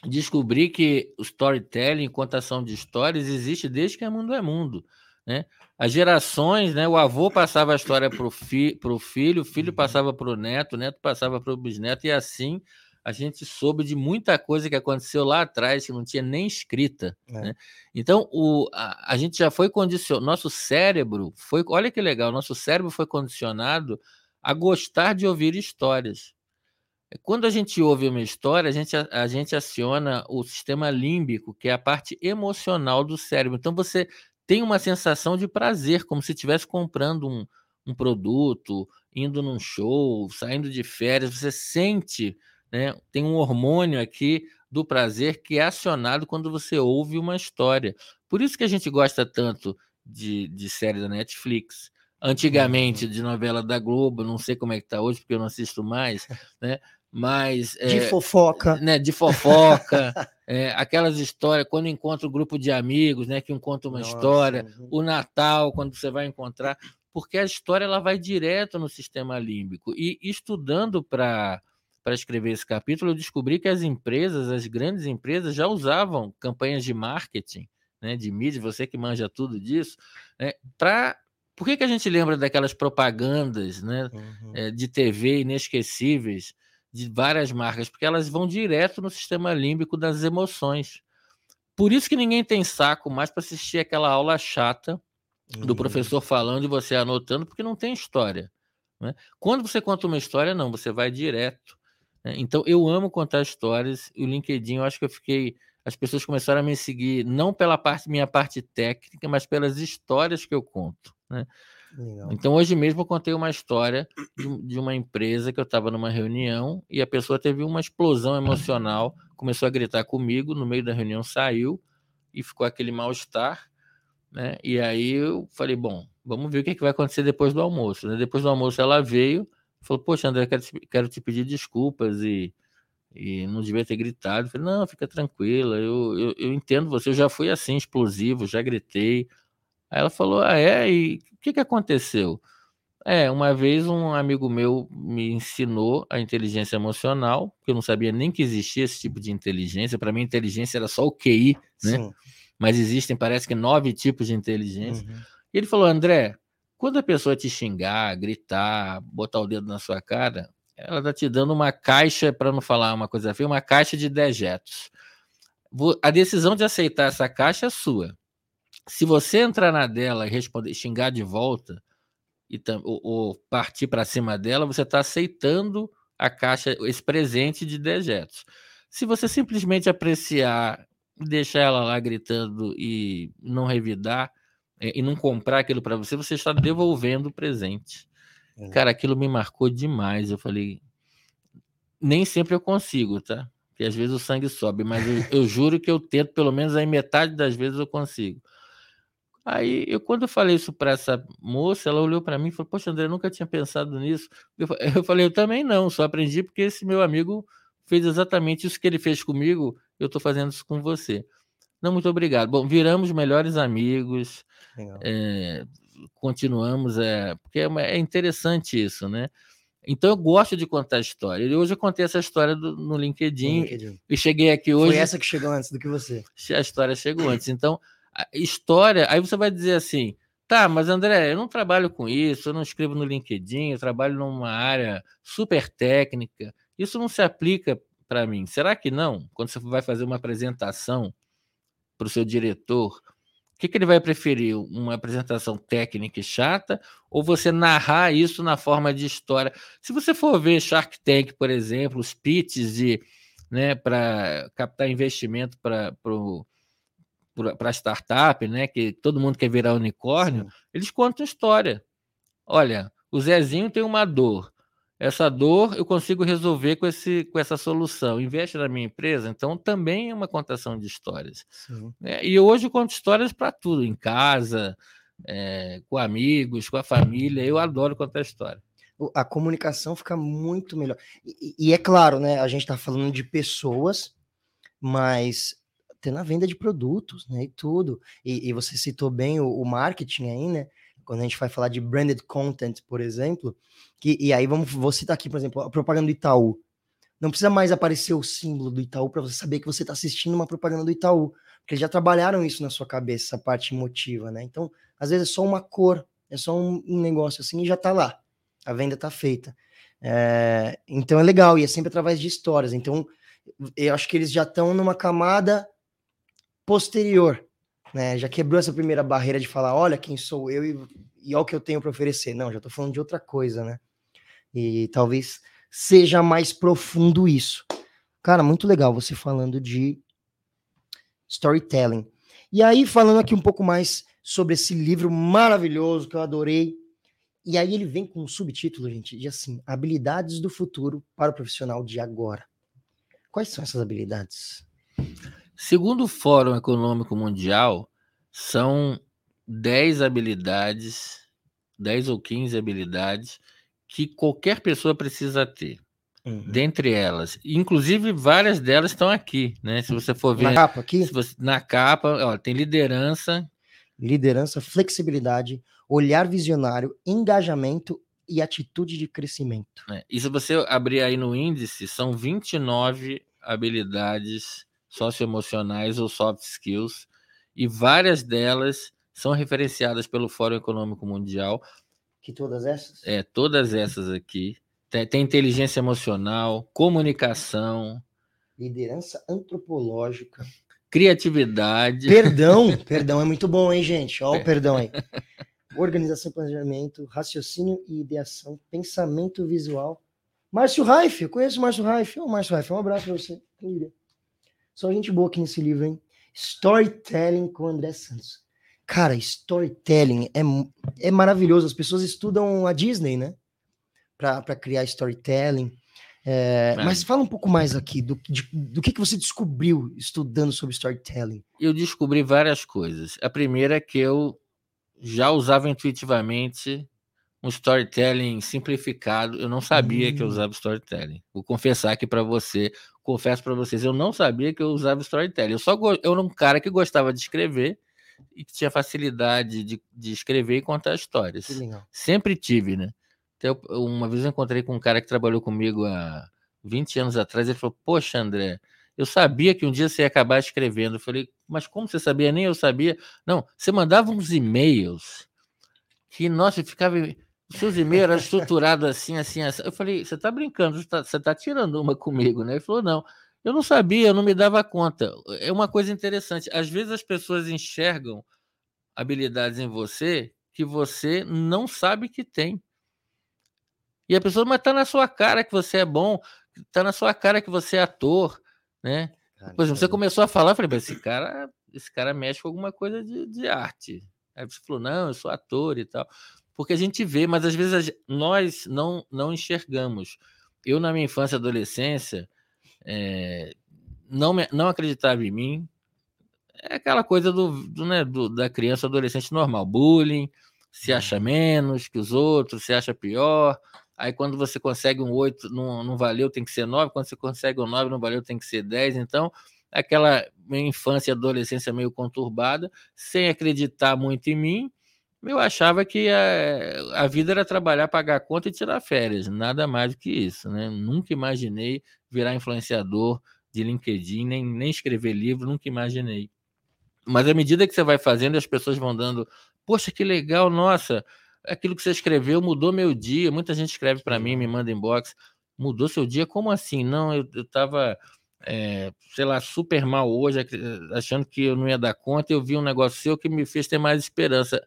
Descobri que o storytelling, contação de histórias, existe desde que o mundo é mundo. Né? As gerações, né, o avô passava a história para o fi, filho, o filho uhum. passava para o neto, o neto passava para o bisneto, e assim a gente soube de muita coisa que aconteceu lá atrás que não tinha nem escrita. É. Né? Então, o, a, a, gente já foi condicionado, nosso cérebro foi, olha que legal, nosso cérebro foi condicionado a gostar de ouvir histórias. Quando a gente ouve uma história, a gente, a, a gente aciona o sistema límbico, que é a parte emocional do cérebro. Então, você tem uma sensação de prazer, como se estivesse comprando um, um produto, indo num show, saindo de férias, você sente né? Tem um hormônio aqui do prazer que é acionado quando você ouve uma história. Por isso que a gente gosta tanto de, de série da Netflix. Antigamente, uhum. de novela da Globo, não sei como é que está hoje, porque eu não assisto mais, né? Mas. De é, fofoca. Né, de fofoca. é, aquelas histórias, quando encontra um grupo de amigos, né? Que um conta uma Nossa, história. Uhum. O Natal, quando você vai encontrar. Porque a história ela vai direto no sistema límbico. E estudando para para escrever esse capítulo, eu descobri que as empresas, as grandes empresas, já usavam campanhas de marketing, né, de mídia, você que manja tudo disso, né, para. Por que, que a gente lembra daquelas propagandas né, uhum. é, de TV inesquecíveis de várias marcas? Porque elas vão direto no sistema límbico das emoções. Por isso que ninguém tem saco mais para assistir aquela aula chata do uhum. professor falando e você anotando, porque não tem história. Né? Quando você conta uma história, não, você vai direto? Então, eu amo contar histórias. E o LinkedIn, eu acho que eu fiquei. As pessoas começaram a me seguir não pela parte minha parte técnica, mas pelas histórias que eu conto. Né? Então, hoje mesmo eu contei uma história de, de uma empresa que eu estava numa reunião e a pessoa teve uma explosão emocional, começou a gritar comigo, no meio da reunião saiu e ficou aquele mal-estar. Né? E aí eu falei: bom, vamos ver o que, é que vai acontecer depois do almoço. Né? Depois do almoço ela veio Falou, poxa, André, quero te, quero te pedir desculpas e, e não devia ter gritado. Eu falei, não, fica tranquila, eu, eu, eu, entendo você, eu já fui assim, explosivo, já gritei. Aí ela falou, ah, é? E o que, que aconteceu? É, uma vez um amigo meu me ensinou a inteligência emocional, porque eu não sabia nem que existia esse tipo de inteligência. Para mim, inteligência era só o QI, né? Sim. Mas existem, parece que, nove tipos de inteligência. Uhum. E ele falou, André, quando a pessoa te xingar, gritar, botar o dedo na sua cara, ela está te dando uma caixa, para não falar uma coisa feia, uma caixa de dejetos. A decisão de aceitar essa caixa é sua. Se você entrar na dela e responder, xingar de volta, e, ou, ou partir para cima dela, você está aceitando a caixa, esse presente de dejetos. Se você simplesmente apreciar, deixar ela lá gritando e não revidar, e não comprar aquilo para você, você está devolvendo o presente. Cara, aquilo me marcou demais. Eu falei, nem sempre eu consigo, tá? que às vezes o sangue sobe, mas eu, eu juro que eu tento, pelo menos aí metade das vezes eu consigo. Aí, eu, quando eu falei isso para essa moça, ela olhou para mim e falou: Poxa, André, eu nunca tinha pensado nisso. Eu, eu falei: Eu também não, só aprendi porque esse meu amigo fez exatamente isso que ele fez comigo, eu estou fazendo isso com você. Não, muito obrigado. Bom, viramos melhores amigos, é, continuamos, é, porque é, é, interessante isso, né? Então eu gosto de contar história. E hoje eu contei essa história do, no, LinkedIn, LinkedIn, e cheguei aqui hoje. Foi essa que chegou antes do que você. A história chegou antes. Então, história, aí você vai dizer assim: tá, mas André, eu não trabalho com isso, eu não escrevo no LinkedIn, eu trabalho numa área super técnica. Isso não se aplica para mim. Será que não? Quando você vai fazer uma apresentação para o seu diretor, o que, que ele vai preferir? Uma apresentação técnica e chata ou você narrar isso na forma de história? Se você for ver Shark Tank, por exemplo, os pitches de, né, para captar investimento para para startup, né, que todo mundo quer virar unicórnio, Sim. eles contam história. Olha, o Zezinho tem uma dor essa dor eu consigo resolver com, esse, com essa solução. Investe na minha empresa, então também é uma contação de histórias. É, e hoje eu conto histórias para tudo, em casa, é, com amigos, com a família. Eu adoro contar história. A comunicação fica muito melhor. E, e é claro, né? A gente está falando de pessoas, mas tem na venda de produtos, né? E tudo. E, e você citou bem o, o marketing aí, né? Quando a gente vai falar de branded content, por exemplo, que, e aí vamos, vou citar aqui, por exemplo, a propaganda do Itaú. Não precisa mais aparecer o símbolo do Itaú para você saber que você está assistindo uma propaganda do Itaú, porque eles já trabalharam isso na sua cabeça, essa parte emotiva, né? Então, às vezes é só uma cor, é só um, negócio assim e já está lá. A venda está feita. É, então é legal, e é sempre através de histórias. Então, eu acho que eles já estão numa camada posterior né? Já quebrou essa primeira barreira de falar, olha quem sou eu e, e olha o que eu tenho para oferecer. Não, já estou falando de outra coisa, né? E talvez seja mais profundo isso. Cara, muito legal você falando de storytelling. E aí, falando aqui um pouco mais sobre esse livro maravilhoso que eu adorei. E aí ele vem com um subtítulo, gente, de assim, habilidades do futuro para o profissional de agora. Quais são essas habilidades? Segundo o Fórum Econômico Mundial, são 10 habilidades, 10 ou 15 habilidades que qualquer pessoa precisa ter. Uhum. Dentre elas, inclusive várias delas estão aqui, né? Se você for ver na capa aqui, você, na capa, ó, tem liderança, liderança, flexibilidade, olhar visionário, engajamento e atitude de crescimento. É, e se você abrir aí no índice, são 29 habilidades socioemocionais ou soft skills, e várias delas são referenciadas pelo Fórum Econômico Mundial. Que todas essas? É, todas essas aqui. Tem, tem inteligência emocional, comunicação, liderança antropológica, criatividade. Perdão, perdão é muito bom, hein, gente? Olha o perdão aí. Organização, planejamento, raciocínio e ideação, pensamento visual. Márcio Raif, eu conheço o Márcio Raif. Ô, Márcio Raif, um abraço para você. Só gente boa aqui nesse livro, hein? Storytelling com André Santos. Cara, storytelling é, é maravilhoso. As pessoas estudam a Disney, né? Para criar storytelling. É, é. Mas fala um pouco mais aqui do, de, do que, que você descobriu estudando sobre storytelling. Eu descobri várias coisas. A primeira é que eu já usava intuitivamente um storytelling simplificado. Eu não sabia hum. que eu hum. usava storytelling. Vou confessar aqui para você, confesso para vocês, eu não sabia que eu usava storytelling. Eu só eu era um cara que gostava de escrever e que tinha facilidade de, de escrever e contar histórias. Sempre tive, né? Então, uma vez eu encontrei com um cara que trabalhou comigo há 20 anos atrás, ele falou: "Poxa, André, eu sabia que um dia você ia acabar escrevendo". Eu falei: "Mas como você sabia? Nem eu sabia". Não, você mandava uns e-mails que nossa, ficava seus e-mails eram estruturados assim, assim, assim. Eu falei, você está brincando, você está tá tirando uma comigo, né? Ele falou, não. Eu não sabia, eu não me dava conta. É uma coisa interessante. Às vezes as pessoas enxergam habilidades em você que você não sabe que tem. E a pessoa, mas está na sua cara que você é bom, está na sua cara que você é ator, né? Por exemplo, você começou a falar, eu falei, esse cara, esse cara mexe com alguma coisa de, de arte. Aí você falou, não, eu sou ator e tal porque a gente vê, mas às vezes nós não, não enxergamos. Eu, na minha infância e adolescência, é, não, me, não acreditava em mim. É aquela coisa do, do, né, do, da criança adolescente normal, bullying, se acha uhum. menos que os outros, se acha pior. Aí quando você consegue um 8, não, não valeu, tem que ser 9. Quando você consegue um 9, não valeu, tem que ser 10. Então, aquela minha infância e adolescência meio conturbada, sem acreditar muito em mim, eu achava que a, a vida era trabalhar, pagar conta e tirar férias, nada mais do que isso, né? Nunca imaginei virar influenciador de LinkedIn, nem, nem escrever livro, nunca imaginei. Mas à medida que você vai fazendo, as pessoas vão dando, poxa, que legal, nossa, aquilo que você escreveu mudou meu dia. Muita gente escreve para mim, me manda inbox, mudou seu dia? Como assim? Não, eu, eu tava é, sei lá, super mal hoje, achando que eu não ia dar conta, eu vi um negócio seu que me fez ter mais esperança.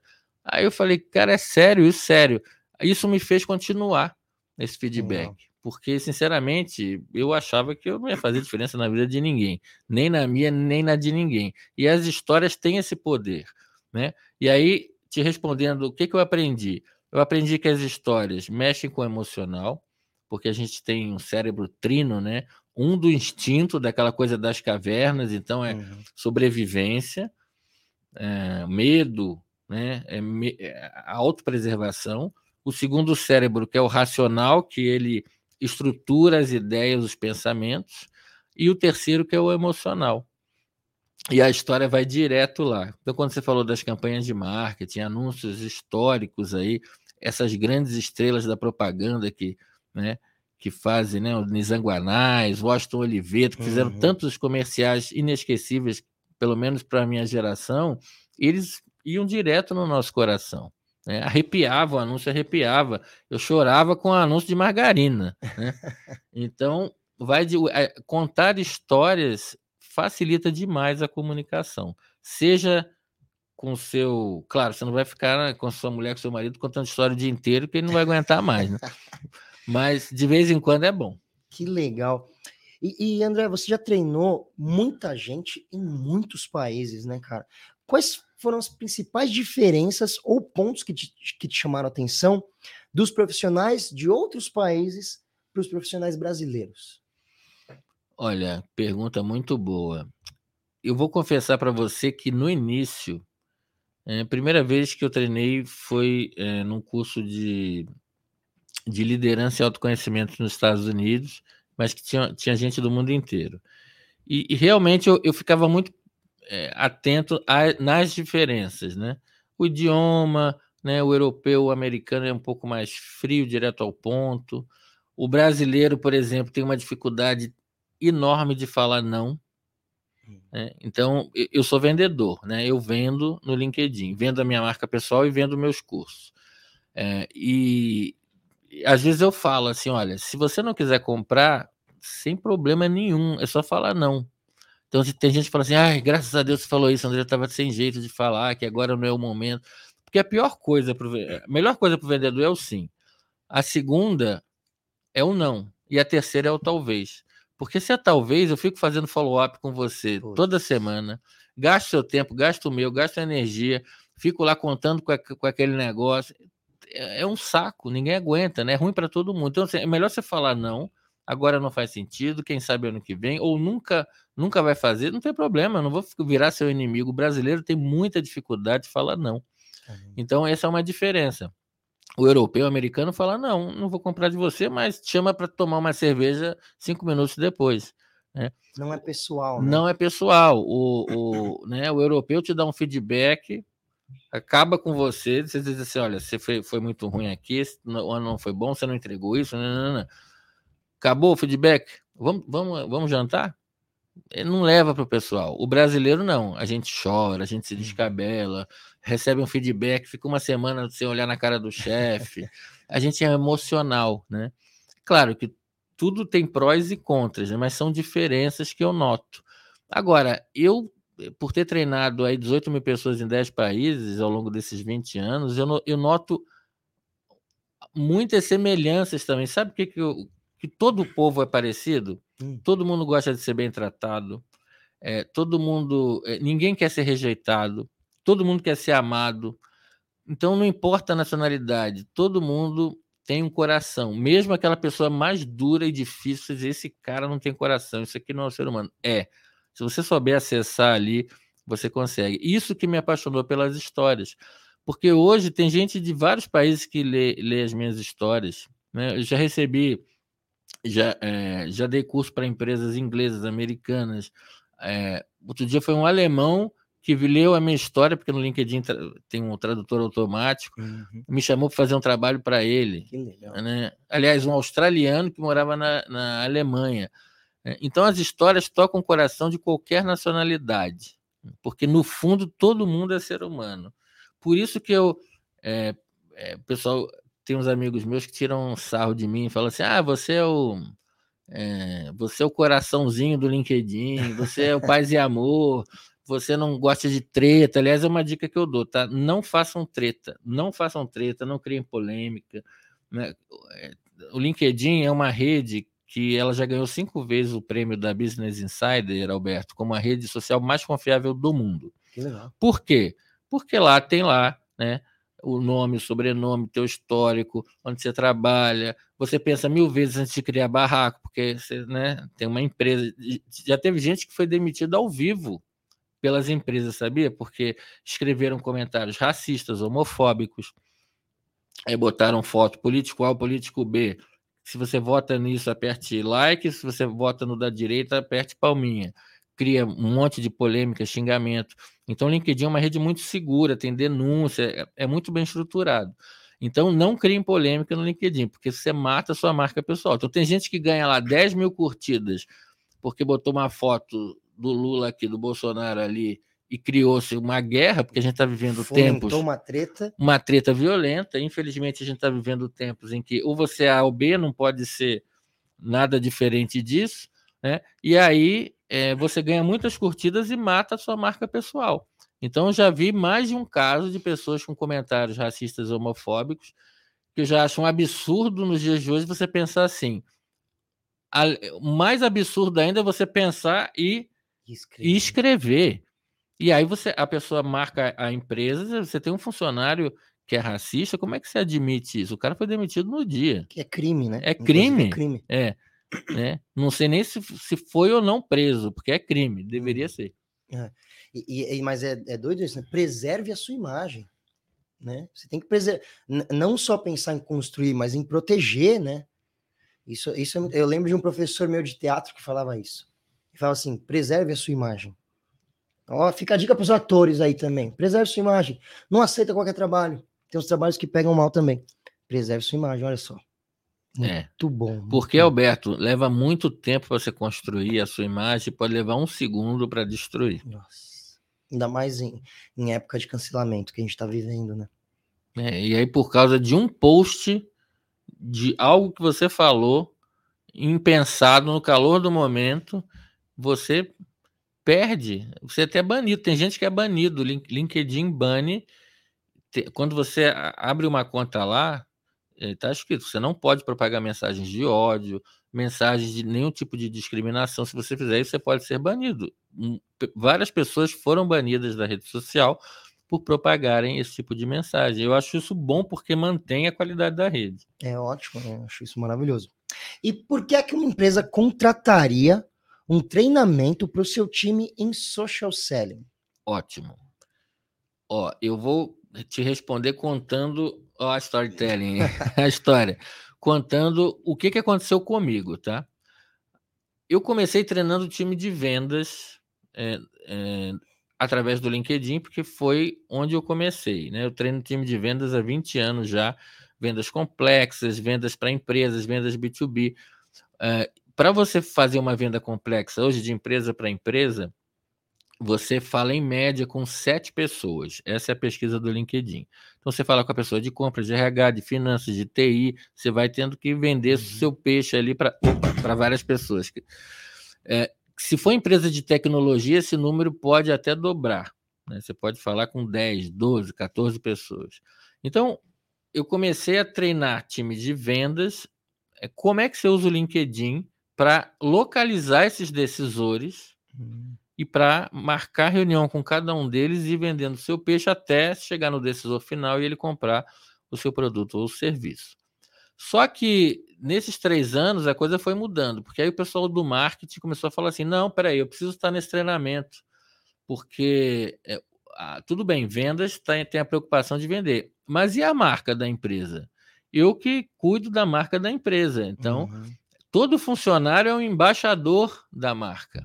Aí eu falei, cara, é sério, isso sério. Isso me fez continuar esse feedback. Porque, sinceramente, eu achava que eu não ia fazer diferença na vida de ninguém, nem na minha, nem na de ninguém. E as histórias têm esse poder, né? E aí, te respondendo, o que, que eu aprendi? Eu aprendi que as histórias mexem com o emocional, porque a gente tem um cérebro trino, né? Um do instinto, daquela coisa das cavernas, então é uhum. sobrevivência, é, medo, né? É, é a autopreservação. O segundo cérebro, que é o racional, que ele estrutura as ideias, os pensamentos. E o terceiro, que é o emocional. E a história vai direto lá. Então, quando você falou das campanhas de marketing, anúncios históricos aí, essas grandes estrelas da propaganda que né, que fazem, né? O Nizanguanais, Washington Oliveto, que fizeram uhum. tantos comerciais inesquecíveis, pelo menos para a minha geração, eles iam direto no nosso coração. Né? Arrepiava, o anúncio arrepiava. Eu chorava com o anúncio de margarina. Né? Então, vai de, é, contar histórias facilita demais a comunicação. Seja com seu. Claro, você não vai ficar com sua mulher, com seu marido, contando história o dia inteiro, que ele não vai aguentar mais. Né? Mas de vez em quando é bom. Que legal. E, e, André, você já treinou muita gente em muitos países, né, cara? Quais foram as principais diferenças ou pontos que te, que te chamaram a atenção dos profissionais de outros países para os profissionais brasileiros? Olha, pergunta muito boa. Eu vou confessar para você que no início, é, a primeira vez que eu treinei foi é, num curso de de liderança e autoconhecimento nos Estados Unidos, mas que tinha, tinha gente do mundo inteiro. E, e realmente eu, eu, ficava muito é, atento a, nas diferenças, né? O idioma, né? O europeu, o americano é um pouco mais frio, direto ao ponto. O brasileiro, por exemplo, tem uma dificuldade enorme de falar não. Né? Então, eu sou vendedor, né? Eu vendo no LinkedIn, vendo a minha marca pessoal e vendo meus cursos. É, e, às vezes eu falo assim: olha, se você não quiser comprar, sem problema nenhum, é só falar não. Então, tem gente que fala assim: ai, graças a Deus você falou isso, André estava sem jeito de falar, que agora não é o momento. Porque a pior coisa, pro, a melhor coisa para o vendedor é o sim. A segunda é o não. E a terceira é o talvez. Porque se é talvez, eu fico fazendo follow-up com você toda semana, gasto seu tempo, gasto o meu, gasto energia, fico lá contando com, a, com aquele negócio. É, é um saco, ninguém aguenta, né? É ruim para todo mundo. Então, assim, é melhor você falar não, agora não faz sentido, quem sabe ano que vem, ou nunca nunca vai fazer, não tem problema, não vou virar seu inimigo. O brasileiro tem muita dificuldade de falar não. Então, essa é uma diferença. O europeu, o americano, fala: não, não vou comprar de você, mas chama para tomar uma cerveja cinco minutos depois. Né? Não é pessoal. Né? Não é pessoal. O, o, né, o europeu te dá um feedback acaba com você, você diz assim, olha, você foi, foi muito ruim aqui, o ano não foi bom, você não entregou isso, não, não, não. acabou o feedback, vamos, vamos, vamos jantar? Ele não leva para o pessoal. O brasileiro não, a gente chora, a gente se uhum. descabela, recebe um feedback, fica uma semana sem olhar na cara do chefe, a gente é emocional, né? Claro que tudo tem prós e contras, né? mas são diferenças que eu noto. Agora, eu por ter treinado aí 18 mil pessoas em 10 países ao longo desses 20 anos, eu, eu noto muitas semelhanças também. Sabe o que, que, eu, que todo povo é parecido? Hum. Todo mundo gosta de ser bem tratado, é, todo mundo. É, ninguém quer ser rejeitado, todo mundo quer ser amado. Então não importa a nacionalidade, todo mundo tem um coração. Mesmo aquela pessoa mais dura e difícil, esse cara não tem coração, isso aqui não é um ser humano. É. Se você souber acessar ali, você consegue. Isso que me apaixonou pelas histórias. Porque hoje tem gente de vários países que lê, lê as minhas histórias. Né? Eu já recebi, já, é, já dei curso para empresas inglesas, americanas. É, outro dia foi um alemão que leu a minha história, porque no LinkedIn tem um tradutor automático, uhum. me chamou para fazer um trabalho para ele. Que legal. Né? Aliás, um australiano que morava na, na Alemanha. Né? Então, as histórias tocam o coração de qualquer nacionalidade, porque no fundo todo mundo é ser humano. Por isso que eu. É, é, pessoal, tem uns amigos meus que tiram um sarro de mim e falam assim: ah, você é o. É, você é o coraçãozinho do LinkedIn, você é o paz e amor, você não gosta de treta, aliás, é uma dica que eu dou, tá? Não façam treta, não façam treta, não criem polêmica. Né? O LinkedIn é uma rede que ela já ganhou cinco vezes o prêmio da Business Insider, Alberto, como a rede social mais confiável do mundo. Que legal. Por quê? Porque lá tem lá, né? O nome, o sobrenome, teu histórico, onde você trabalha. Você pensa mil vezes antes de criar barraco, porque você né, tem uma empresa. Já teve gente que foi demitida ao vivo pelas empresas, sabia? Porque escreveram comentários racistas, homofóbicos, aí botaram foto político A, político B. Se você vota nisso, aperte like. Se você vota no da direita, aperte palminha. Cria um monte de polêmica, xingamento. Então, o LinkedIn é uma rede muito segura, tem denúncia, é, é muito bem estruturado. Então, não criem polêmica no LinkedIn, porque você mata a sua marca pessoal. Então, tem gente que ganha lá 10 mil curtidas porque botou uma foto do Lula aqui, do Bolsonaro ali, e criou-se uma guerra, porque a gente está vivendo Fomentou tempos. uma treta. Uma treta violenta. Infelizmente, a gente está vivendo tempos em que ou você é A ou B, não pode ser nada diferente disso. Né? E aí é, você ganha muitas curtidas e mata a sua marca pessoal. Então, já vi mais de um caso de pessoas com comentários racistas homofóbicos que eu já acho um absurdo nos dias de hoje você pensar assim. A, mais absurdo ainda é você pensar e escrever. E escrever. E aí você, a pessoa marca a empresa, você tem um funcionário que é racista, como é que você admite isso? O cara foi demitido no dia. Que é crime, né? É crime. É crime. É. Né? Não sei nem se, se foi ou não preso, porque é crime, deveria uhum. ser. É. E, e, mas é, é doido isso, né? Preserve a sua imagem. Né? Você tem que preservar, não só pensar em construir, mas em proteger, né? Isso, isso é eu lembro de um professor meu de teatro que falava isso e fala assim: preserve a sua imagem. Ó, fica a dica para os atores aí também. Preserve sua imagem. Não aceita qualquer trabalho. Tem uns trabalhos que pegam mal também. Preserve sua imagem, olha só. É. Muito é. bom. Muito Porque, bom. Alberto, leva muito tempo para você construir a sua imagem, pode levar um segundo para destruir. Nossa. Ainda mais em, em época de cancelamento que a gente está vivendo, né? É, e aí, por causa de um post de algo que você falou, impensado no calor do momento, você perde, você é até é banido. Tem gente que é banido, LinkedIn bane. Quando você abre uma conta lá, está escrito: você não pode propagar mensagens de ódio, mensagens de nenhum tipo de discriminação. Se você fizer isso, você pode ser banido. Várias pessoas foram banidas da rede social por propagarem esse tipo de mensagem. Eu acho isso bom porque mantém a qualidade da rede. É ótimo, eu acho isso maravilhoso. E por que é que uma empresa contrataria um treinamento para o seu time em social selling? Ótimo. Ó, eu vou te responder contando ó, a storytelling, a história, contando o que, que aconteceu comigo, tá? Eu comecei treinando o time de vendas é, é, através do LinkedIn, porque foi onde eu comecei, né? Eu treino time de vendas há 20 anos já, vendas complexas, vendas para empresas, vendas B2B. É, para você fazer uma venda complexa hoje de empresa para empresa, você fala em média com sete pessoas. Essa é a pesquisa do LinkedIn. Então você fala com a pessoa de compras, de RH, de finanças, de TI, você vai tendo que vender uhum. seu peixe ali para várias pessoas. É, se for empresa de tecnologia, esse número pode até dobrar. Né? Você pode falar com 10, 12, 14 pessoas. Então, eu comecei a treinar time de vendas. É, como é que você usa o LinkedIn para localizar esses decisores uhum. E para marcar reunião com cada um deles e vendendo seu peixe até chegar no decisor final e ele comprar o seu produto ou serviço. Só que nesses três anos a coisa foi mudando, porque aí o pessoal do marketing começou a falar assim: não, peraí, eu preciso estar nesse treinamento, porque é, ah, tudo bem, vendas tá, tem a preocupação de vender, mas e a marca da empresa? Eu que cuido da marca da empresa, então uhum. todo funcionário é um embaixador da marca.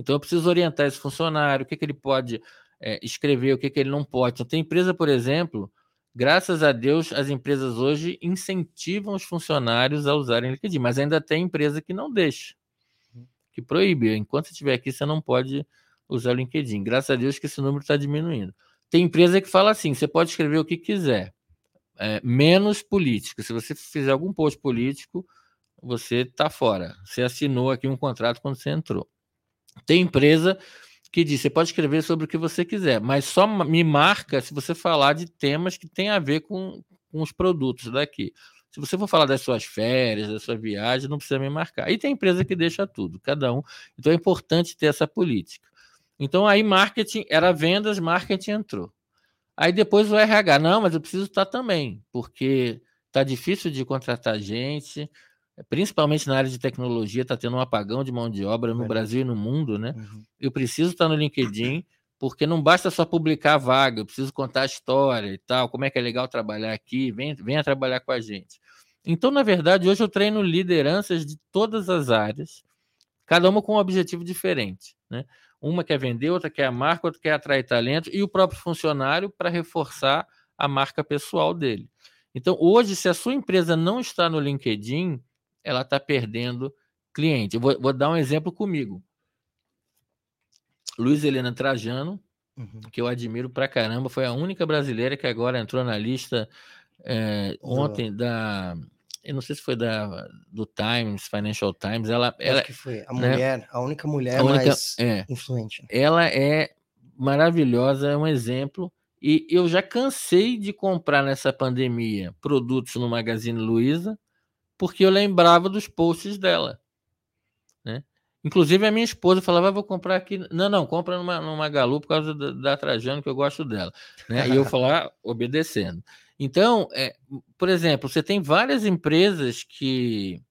Então eu preciso orientar esse funcionário, o que, que ele pode é, escrever, o que, que ele não pode. Então, tem empresa, por exemplo, graças a Deus, as empresas hoje incentivam os funcionários a usarem LinkedIn, mas ainda tem empresa que não deixa, que proíbe. Enquanto você estiver aqui, você não pode usar o LinkedIn. Graças a Deus que esse número está diminuindo. Tem empresa que fala assim: você pode escrever o que quiser, é, menos política. Se você fizer algum post político, você está fora. Você assinou aqui um contrato quando você entrou. Tem empresa que diz: você pode escrever sobre o que você quiser, mas só me marca se você falar de temas que tem a ver com, com os produtos daqui. Se você for falar das suas férias, da sua viagem, não precisa me marcar. E tem empresa que deixa tudo, cada um. Então é importante ter essa política. Então aí marketing era vendas, marketing entrou. Aí depois o RH, não, mas eu preciso estar também, porque está difícil de contratar gente, principalmente na área de tecnologia, está tendo um apagão de mão de obra no Brasil e no mundo, né? Uhum. Eu preciso estar no LinkedIn, porque não basta só publicar a vaga, eu preciso contar a história e tal, como é que é legal trabalhar aqui, vem, venha trabalhar com a gente. Então, na verdade, hoje eu treino lideranças de todas as áreas, cada uma com um objetivo diferente, né? Uma quer vender, outra quer a marca, outra quer atrair talento, e o próprio funcionário para reforçar a marca pessoal dele. Então, hoje, se a sua empresa não está no LinkedIn, ela está perdendo cliente. Vou, vou, dar um exemplo comigo. Luiz Helena Trajano, uhum. que eu admiro pra caramba, foi a única brasileira que agora entrou na lista é, ontem da. Eu não sei se foi da, do Times, Financial Times. Ela, ela que foi a né, mulher, a única mulher a única, mais é, influente. Ela é maravilhosa, é um exemplo. E eu já cansei de comprar nessa pandemia produtos no Magazine Luiza porque eu lembrava dos posts dela. Né? Inclusive, a minha esposa falava: ah, vou comprar aqui. Não, não, compra numa, numa Galu por causa da, da Trajano, que eu gosto dela. Né? E eu falar, obedecendo. Então, é, por exemplo, você tem várias empresas que.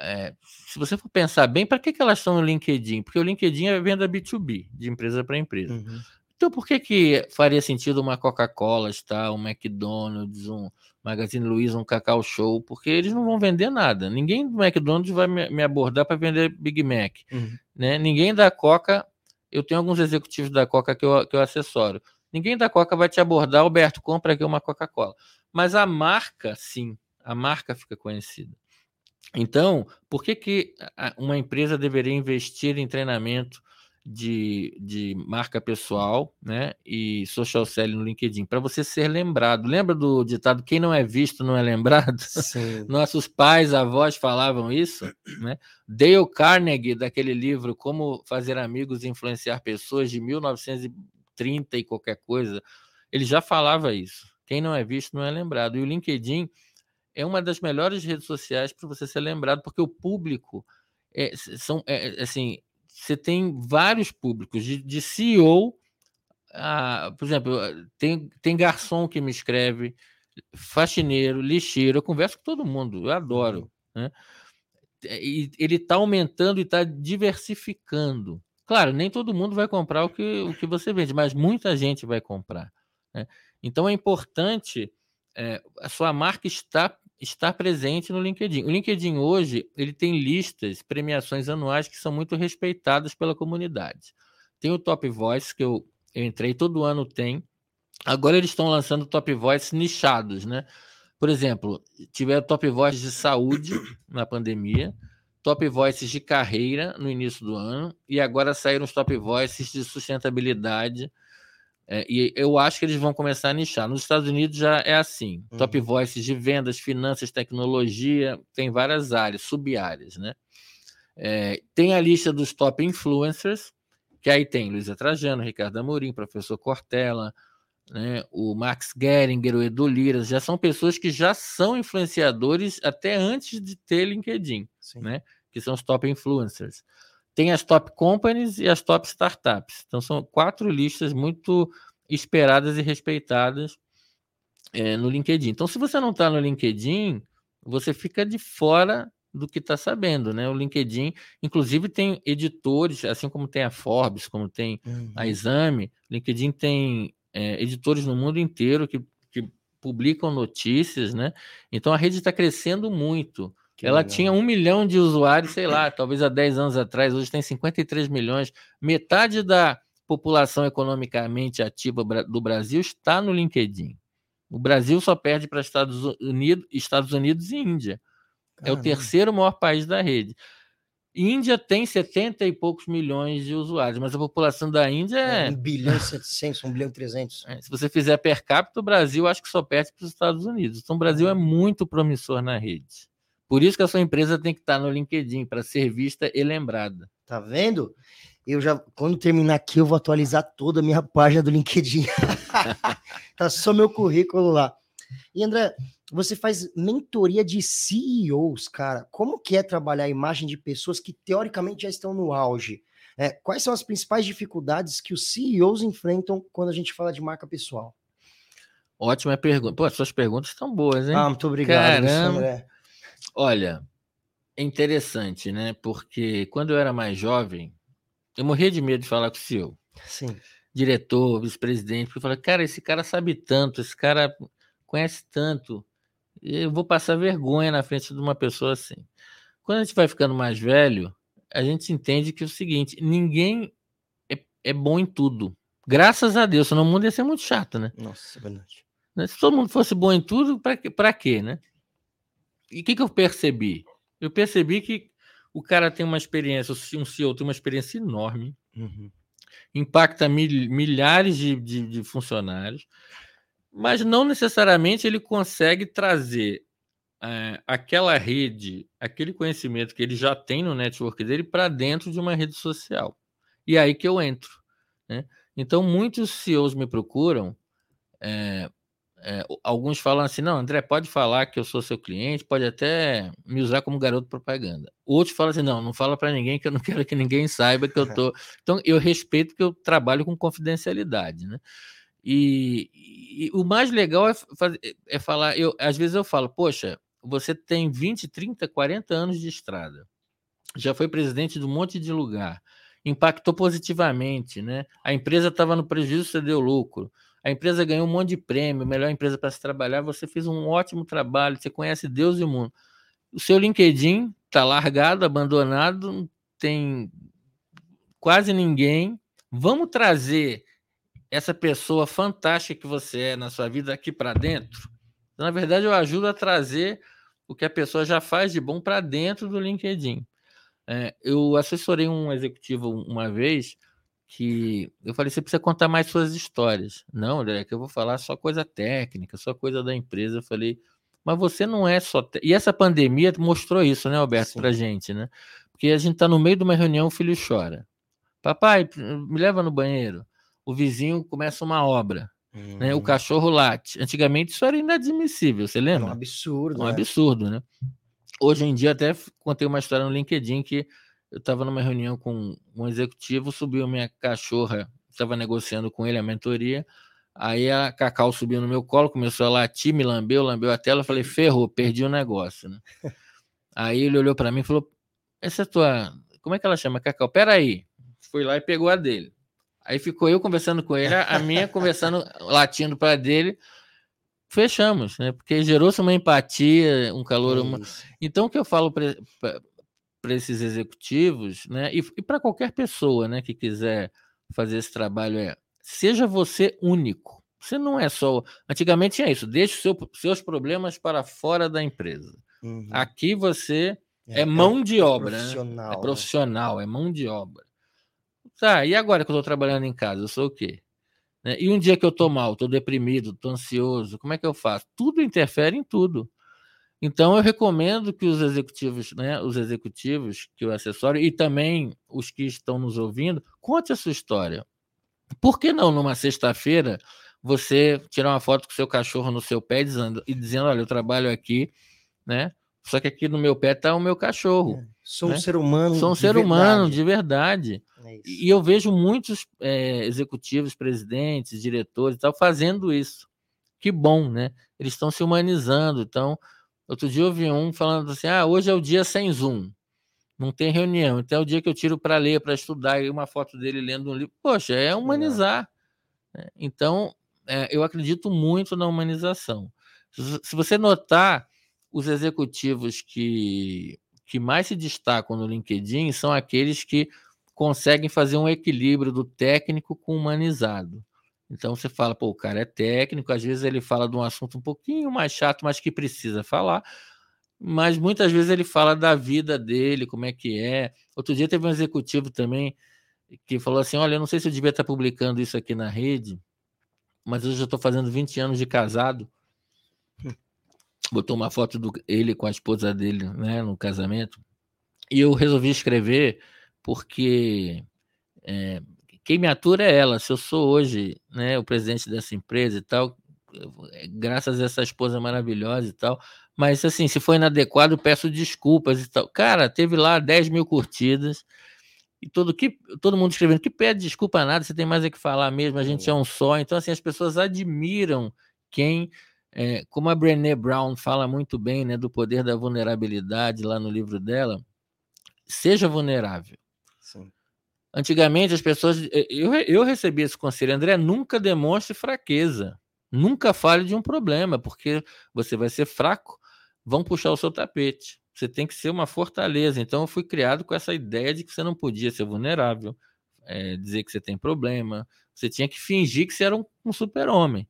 É, se você for pensar bem, para que, que elas estão no LinkedIn? Porque o LinkedIn é venda B2B, de empresa para empresa. Uhum. Então, por que, que faria sentido uma Coca-Cola estar, um McDonald's, um Magazine Luiza, um Cacau Show? Porque eles não vão vender nada. Ninguém do McDonald's vai me, abordar para vender Big Mac. Uhum. Né? Ninguém da Coca, eu tenho alguns executivos da Coca que eu, que eu assessoro. Ninguém da Coca vai te abordar, Alberto, compra aqui uma Coca-Cola. Mas a marca, sim, a marca fica conhecida. Então, por que, que uma empresa deveria investir em treinamento de, de marca pessoal né, e social selling no LinkedIn, para você ser lembrado. Lembra do ditado quem não é visto não é lembrado? Sim. Nossos pais, avós falavam isso. Né? Dale Carnegie, daquele livro Como Fazer Amigos e Influenciar Pessoas, de 1930 e qualquer coisa, ele já falava isso. Quem não é visto não é lembrado. E o LinkedIn é uma das melhores redes sociais para você ser lembrado, porque o público é, são é, assim você tem vários públicos, de, de CEO, a, por exemplo, tem, tem garçom que me escreve, faxineiro, lixeiro, eu converso com todo mundo, eu adoro. Uhum. Né? E ele está aumentando e está diversificando. Claro, nem todo mundo vai comprar o que, o que você vende, mas muita gente vai comprar. Né? Então é importante é, a sua marca estar estar presente no LinkedIn. O LinkedIn hoje ele tem listas, premiações anuais que são muito respeitadas pela comunidade. Tem o Top Voice que eu, eu entrei todo ano tem. Agora eles estão lançando Top Voice nichados, né? Por exemplo, tiveram Top Voice de saúde na pandemia, Top Voices de carreira no início do ano e agora saíram os Top Voices de sustentabilidade é, e eu acho que eles vão começar a nichar. Nos Estados Unidos já é assim: uhum. top voices de vendas, finanças, tecnologia, tem várias áreas, sub-áreas, né? É, tem a lista dos top influencers, que aí tem Luísa Trajano, Ricardo Amorim, professor Cortella, né, o Max Geringer, o Edu Lira, já são pessoas que já são influenciadores até antes de ter LinkedIn, Sim. né? Que são os top influencers tem as top companies e as top startups. Então, são quatro listas muito esperadas e respeitadas é, no LinkedIn. Então, se você não está no LinkedIn, você fica de fora do que está sabendo, né? O LinkedIn, inclusive, tem editores, assim como tem a Forbes, como tem uhum. a Exame, LinkedIn tem é, editores no mundo inteiro que, que publicam notícias, né? Então a rede está crescendo muito. Que Ela legal. tinha um milhão de usuários, sei lá, talvez há 10 anos atrás, hoje tem 53 milhões. Metade da população economicamente ativa do Brasil está no LinkedIn. O Brasil só perde para Estados Unidos, Estados Unidos e Índia. Caramba. É o terceiro maior país da rede. Índia tem 70 e poucos milhões de usuários, mas a população da Índia é. é 1 bilhão e 700, 1 bilhão e 300. É, se você fizer per capita, o Brasil acho que só perde para os Estados Unidos. Então, o Brasil é muito promissor na rede. Por isso que a sua empresa tem que estar no LinkedIn, para ser vista e lembrada. Tá vendo? Eu já, quando terminar aqui, eu vou atualizar toda a minha página do LinkedIn. tá só meu currículo lá. E André, você faz mentoria de CEOs, cara. Como que é trabalhar a imagem de pessoas que teoricamente já estão no auge? É, quais são as principais dificuldades que os CEOs enfrentam quando a gente fala de marca pessoal? Ótima pergunta. Pô, as suas perguntas estão boas, hein? Ah, muito obrigado. Caramba. Olha, é interessante, né? Porque quando eu era mais jovem, eu morria de medo de falar com o CEO. Sim. Diretor, vice-presidente, porque eu falei, cara, esse cara sabe tanto, esse cara conhece tanto, eu vou passar vergonha na frente de uma pessoa assim. Quando a gente vai ficando mais velho, a gente entende que é o seguinte: ninguém é, é bom em tudo. Graças a Deus, senão o mundo ia ser muito chato, né? Nossa, é verdade. Né, se todo mundo fosse bom em tudo, para quê, né? E o que, que eu percebi? Eu percebi que o cara tem uma experiência, um CEO tem uma experiência enorme, uhum. impacta mil, milhares de, de, de funcionários, mas não necessariamente ele consegue trazer é, aquela rede, aquele conhecimento que ele já tem no network dele para dentro de uma rede social. E é aí que eu entro. Né? Então, muitos CEOs me procuram. É, é, alguns falam assim: não, André, pode falar que eu sou seu cliente, pode até me usar como garoto propaganda. Outros falam assim: não, não fala para ninguém que eu não quero que ninguém saiba que eu tô. Então, eu respeito que eu trabalho com confidencialidade, né? E, e, o mais legal é, fazer, é falar, eu, às vezes eu falo, poxa, você tem 20, 30, 40 anos de estrada, já foi presidente de um monte de lugar, impactou positivamente, né? A empresa estava no prejuízo, você deu lucro. A empresa ganhou um monte de prêmio, melhor empresa para se trabalhar, você fez um ótimo trabalho, você conhece Deus e o mundo. O seu LinkedIn está largado, abandonado, tem quase ninguém. Vamos trazer essa pessoa fantástica que você é na sua vida aqui para dentro. Na verdade, eu ajudo a trazer o que a pessoa já faz de bom para dentro do LinkedIn. É, eu assessorei um executivo uma vez que eu falei: você precisa contar mais suas histórias. Não, André, que eu vou falar só coisa técnica, só coisa da empresa. Eu falei, mas você não é só. Te... E essa pandemia mostrou isso, né, Alberto, para gente, né? Porque a gente está no meio de uma reunião, o filho chora. Papai, me leva no banheiro o vizinho começa uma obra. Uhum. Né? O cachorro late. Antigamente isso era inadmissível, você lembra? É um absurdo. Um né? absurdo, né? Hoje em dia, até contei uma história no LinkedIn que eu estava numa reunião com um executivo, subiu minha cachorra, estava negociando com ele a mentoria. Aí a Cacau subiu no meu colo, começou a latir, me lambeu, lambeu a tela. Eu falei, ferrou, perdi o negócio. Né? Aí ele olhou para mim e falou: Essa é tua. Como é que ela chama, Cacau? Peraí. Foi lá e pegou a dele. Aí ficou eu conversando com ele, a minha conversando, latindo para dele. Fechamos, né? Porque gerou-se uma empatia, um calor. Uma... Então, o que eu falo para esses executivos, né? E, e para qualquer pessoa, né, que quiser fazer esse trabalho é seja você único. Você não é só. Antigamente tinha isso, deixe seu, seus problemas para fora da empresa. Uhum. Aqui você é, é mão de é obra. Profissional, né? É profissional, é mão de obra. Tá, e agora que eu estou trabalhando em casa, eu sou o quê? Né? E um dia que eu estou mal, estou deprimido, estou ansioso, como é que eu faço? Tudo interfere em tudo. Então eu recomendo que os executivos, né, os executivos que o assessoro e também os que estão nos ouvindo, conte a sua história. Por que não numa sexta-feira você tirar uma foto com seu cachorro no seu pé dizendo, e dizendo, olha, eu trabalho aqui, né? Só que aqui no meu pé está o meu cachorro. É, sou né? um ser humano. Sou um ser verdade. humano de verdade. É e eu vejo muitos é, executivos, presidentes, diretores, tal, fazendo isso. Que bom, né? Eles estão se humanizando, estão Outro dia eu vi um falando assim: ah, hoje é o dia sem Zoom. Não tem reunião. Então é o dia que eu tiro para ler, para estudar, e uma foto dele lendo um livro. Poxa, é humanizar. Né? Então, é, eu acredito muito na humanização. Se você notar, os executivos que, que mais se destacam no LinkedIn são aqueles que conseguem fazer um equilíbrio do técnico com o humanizado. Então você fala, pô, o cara é técnico, às vezes ele fala de um assunto um pouquinho mais chato, mas que precisa falar, mas muitas vezes ele fala da vida dele, como é que é. Outro dia teve um executivo também que falou assim: Olha, eu não sei se eu devia estar publicando isso aqui na rede, mas eu já estou fazendo 20 anos de casado. Botou uma foto do ele com a esposa dele, né, no casamento. E eu resolvi escrever porque é, quem me atura é ela. Se eu sou hoje, né, o presidente dessa empresa e tal, graças a essa esposa maravilhosa e tal, mas assim, se foi inadequado, peço desculpas e tal. Cara, teve lá 10 mil curtidas. E todo, que, todo mundo escrevendo que pede desculpa nada, você tem mais é que falar mesmo, a gente é um só. Então, assim, as pessoas admiram quem, é, como a Brené Brown fala muito bem, né, do poder da vulnerabilidade lá no livro dela, seja vulnerável. Antigamente as pessoas, eu, eu recebi esse conselho, André, nunca demonstre fraqueza, nunca fale de um problema, porque você vai ser fraco, vão puxar o seu tapete. Você tem que ser uma fortaleza. Então, eu fui criado com essa ideia de que você não podia ser vulnerável, é, dizer que você tem problema. Você tinha que fingir que você era um, um super-homem.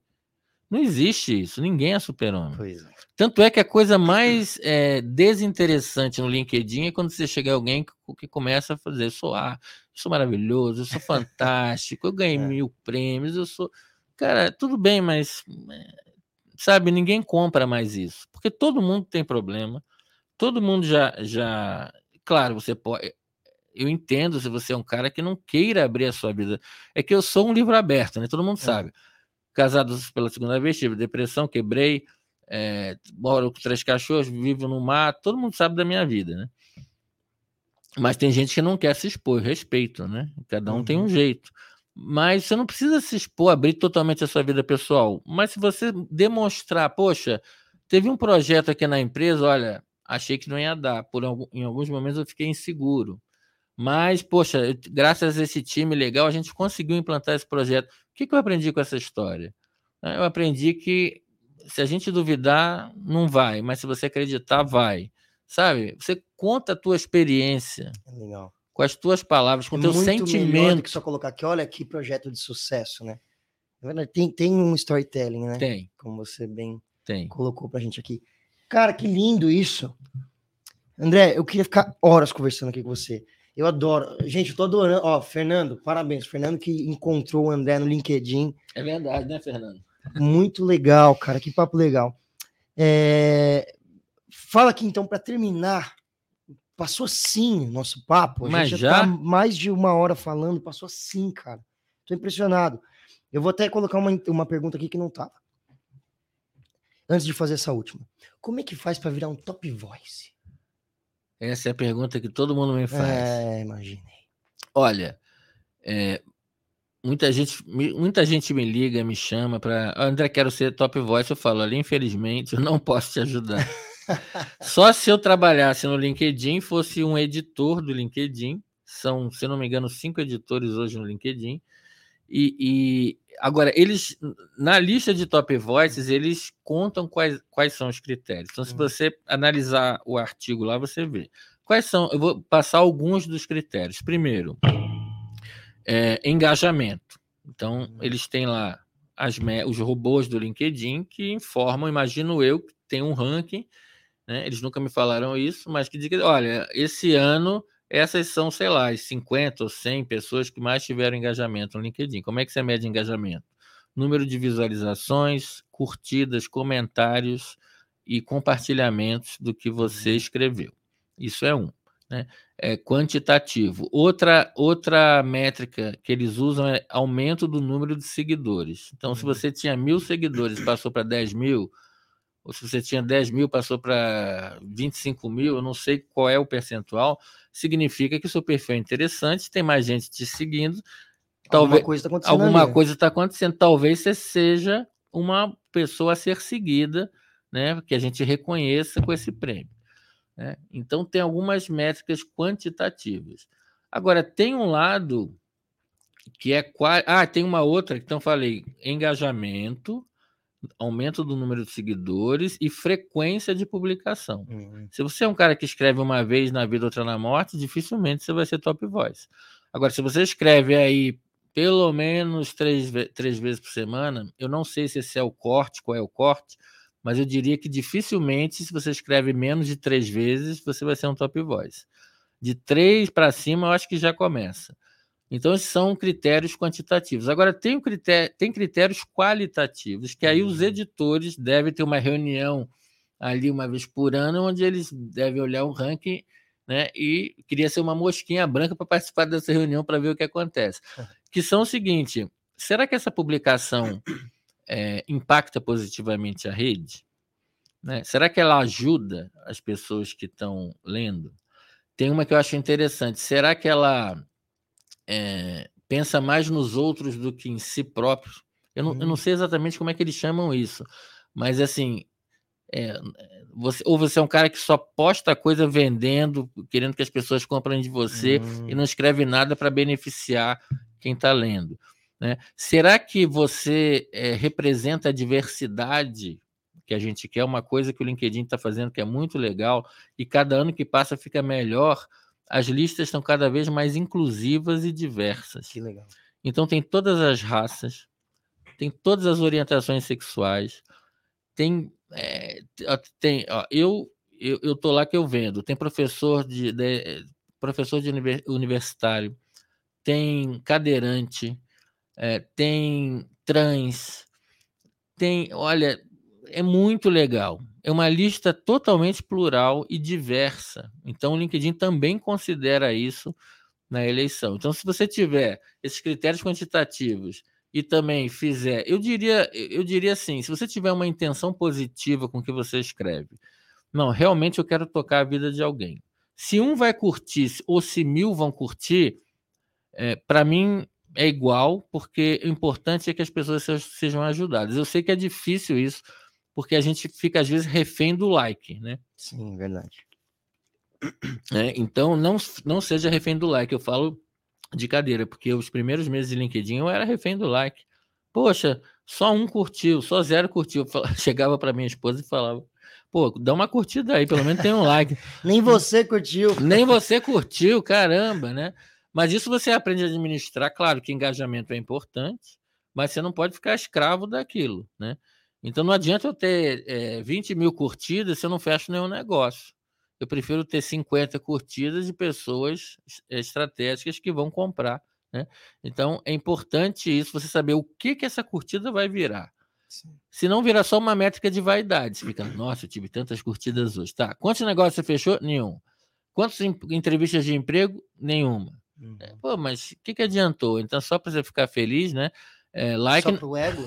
Não existe isso. Ninguém é super-homem. É. Tanto é que a coisa mais é, desinteressante no LinkedIn é quando você chega alguém que, que começa a fazer: sou, ah, eu sou maravilhoso, eu sou fantástico, eu ganhei é. mil prêmios, eu sou. Cara, tudo bem, mas. É, sabe, ninguém compra mais isso. Porque todo mundo tem problema todo mundo já, já. Claro, você pode. Eu entendo se você é um cara que não queira abrir a sua vida. É que eu sou um livro aberto, né? Todo mundo é. Sabe. Casado pela segunda vez, tive depressão, quebrei, é, moro com três cachorros, vivo no mar, todo mundo sabe da minha vida, né? Mas tem gente que não quer se expor, respeito, né? Cada um uhum. tem um uhum. jeito. Mas você não precisa se expor, abrir totalmente a sua vida pessoal. Mas se você demonstrar, poxa, teve um projeto aqui na empresa, olha, achei que não ia dar. Por em alguns momentos eu fiquei inseguro. Mas, poxa, graças a esse time legal, a gente conseguiu implantar esse projeto. O que, que eu aprendi com essa história? Eu aprendi que se a gente duvidar, não vai, mas se você acreditar, vai. Sabe? Você conta a tua experiência. Legal. Com as tuas palavras, com o é teu sentimento. que só colocar aqui, olha que projeto de sucesso, né? Tem, tem um storytelling, né? Tem. Como você bem tem. colocou pra gente aqui. Cara, que lindo isso. André, eu queria ficar horas conversando aqui com você. Eu adoro. Gente, eu tô adorando. Ó, Fernando, parabéns. Fernando que encontrou o André no LinkedIn. É verdade, né, Fernando? Muito legal, cara. Que papo legal. É... Fala aqui, então, para terminar. Passou assim nosso papo. A Mas gente já tá mais de uma hora falando. Passou assim, cara. Tô impressionado. Eu vou até colocar uma, uma pergunta aqui que não tava antes de fazer essa última. Como é que faz para virar um top voice? Essa é a pergunta que todo mundo me faz. É, imaginei. Olha, é, muita gente, muita gente me liga, me chama para, André, quero ser top voice. Eu falo, ali, infelizmente, eu não posso te ajudar. Só se eu trabalhasse no LinkedIn, fosse um editor do LinkedIn. São, se não me engano, cinco editores hoje no LinkedIn. E, e, agora, eles, na lista de top voices, eles contam quais, quais são os critérios. Então, se uhum. você analisar o artigo lá, você vê. Quais são? Eu vou passar alguns dos critérios. Primeiro, é, engajamento. Então, uhum. eles têm lá as, os robôs do LinkedIn que informam, imagino eu, que tem um ranking, né? eles nunca me falaram isso, mas que diz olha, esse ano essas são, sei lá, as 50 ou 100 pessoas que mais tiveram engajamento no LinkedIn. Como é que você mede engajamento? Número de visualizações, curtidas, comentários e compartilhamentos do que você uhum. escreveu. Isso é um. Né? É quantitativo. Outra, outra métrica que eles usam é aumento do número de seguidores. Então, se uhum. você tinha mil seguidores e passou para 10 mil, ou se você tinha 10 mil, passou para 25 mil, eu não sei qual é o percentual, significa que o seu perfil é interessante, tem mais gente te seguindo. Talvez, alguma coisa está acontecendo. Alguma ali. coisa está acontecendo. Talvez você seja uma pessoa a ser seguida né, que a gente reconheça com esse prêmio. Né? Então, tem algumas métricas quantitativas. Agora, tem um lado que é. Ah, tem uma outra, então falei: engajamento, aumento do número de seguidores e frequência de publicação. Uhum. Se você é um cara que escreve uma vez na vida, outra na morte, dificilmente você vai ser top voice. Agora, se você escreve aí pelo menos três, três vezes por semana, eu não sei se esse é o corte, qual é o corte, mas eu diria que dificilmente, se você escreve menos de três vezes, você vai ser um top voice. De três para cima, eu acho que já começa. Então, esses são critérios quantitativos. Agora, tem, critério, tem critérios qualitativos, que aí os uhum. editores devem ter uma reunião ali uma vez por ano, onde eles devem olhar o ranking né, e queria ser uma mosquinha branca para participar dessa reunião para ver o que acontece. Que são o seguinte: será que essa publicação é, impacta positivamente a rede? Né? Será que ela ajuda as pessoas que estão lendo? Tem uma que eu acho interessante. Será que ela é, pensa mais nos outros do que em si próprio? Eu não, hum. eu não uhum. sei exatamente como é que eles chamam isso, mas assim, é, você, ou você é um cara que só posta coisa vendendo, querendo que as pessoas comprem de você hum. e não escreve nada para beneficiar quem está lendo. Né? Será que você é, representa a diversidade que a gente quer? Uma coisa que o LinkedIn está fazendo que é muito legal e cada ano que passa fica melhor. As listas estão cada vez mais inclusivas e diversas. Que legal. Então tem todas as raças, tem todas as orientações sexuais, tem, é, tem ó, eu, eu eu tô lá que eu vendo, tem professor de, de professor de universitário, tem cadeirante, é, tem trans, tem, olha, é muito legal. É uma lista totalmente plural e diversa. Então, o LinkedIn também considera isso na eleição. Então, se você tiver esses critérios quantitativos e também fizer, eu diria, eu diria assim, se você tiver uma intenção positiva com o que você escreve, não, realmente eu quero tocar a vida de alguém. Se um vai curtir ou se mil vão curtir, é, para mim é igual, porque o importante é que as pessoas sejam ajudadas. Eu sei que é difícil isso, porque a gente fica às vezes refém do like, né? Sim, verdade. É, então não, não seja refém do like. Eu falo de cadeira, porque os primeiros meses de LinkedIn eu era refém do like. Poxa, só um curtiu, só zero curtiu. chegava para minha esposa e falava: Pô, dá uma curtida aí, pelo menos tem um like. Nem você curtiu. Nem você curtiu, caramba, né? Mas isso você aprende a administrar. Claro que engajamento é importante, mas você não pode ficar escravo daquilo, né? Então não adianta eu ter é, 20 mil curtidas se eu não fecho nenhum negócio. Eu prefiro ter 50 curtidas de pessoas estratégicas que vão comprar. Né? Então é importante isso, você saber o que, que essa curtida vai virar. Sim. Se não virar só uma métrica de vaidade, você fica, nossa, eu tive tantas curtidas hoje. Tá, quantos negócios você fechou? Nenhum. Quantas entrevistas de emprego? Nenhuma. Uhum. É, pô, mas o que, que adiantou? Então, só para você ficar feliz, né? É, like. Só pro ego?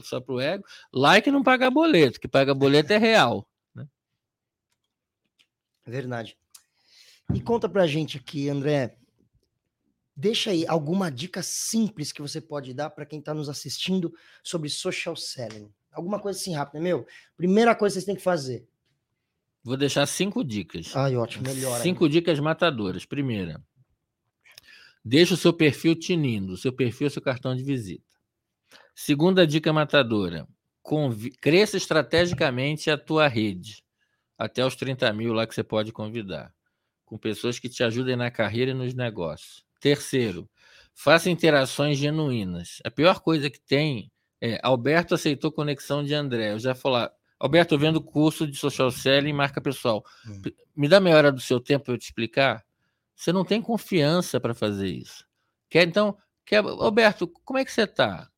Só pro ego. Like não paga boleto, que paga boleto é real. Né? Verdade. E conta pra gente aqui, André. Deixa aí alguma dica simples que você pode dar para quem está nos assistindo sobre social selling. Alguma coisa assim rápida, meu. Primeira coisa que vocês têm que fazer. Vou deixar cinco dicas. Ai, ótimo, melhor. Cinco ainda. dicas matadoras. Primeira, Deixa o seu perfil tinindo. O seu perfil é seu cartão de visita. Segunda dica matadora: cresça estrategicamente a tua rede. Até os 30 mil lá que você pode convidar. Com pessoas que te ajudem na carreira e nos negócios. Terceiro, faça interações genuínas. A pior coisa que tem é Alberto aceitou conexão de André. Eu já falar, Alberto, eu vendo curso de social selling e marca pessoal. Hum. Me dá meia hora do seu tempo para eu te explicar? Você não tem confiança para fazer isso. Quer então, quer, Roberto, como é que você está?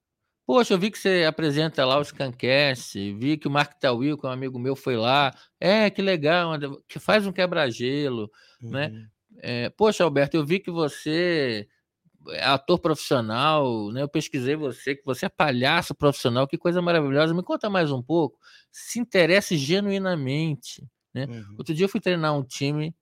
Poxa, eu vi que você apresenta lá o Scancast, vi que o Mark Tawil, que é um amigo meu, foi lá. É, que legal, que faz um quebra-gelo, né? uhum. né? É, Poxa, Alberto, eu vi que você é ator profissional, né? Eu pesquisei você, que você é palhaço profissional, que coisa maravilhosa. Me conta mais um pouco. Se interesse genuinamente, né? Uhum. Outro dia eu fui treinar um time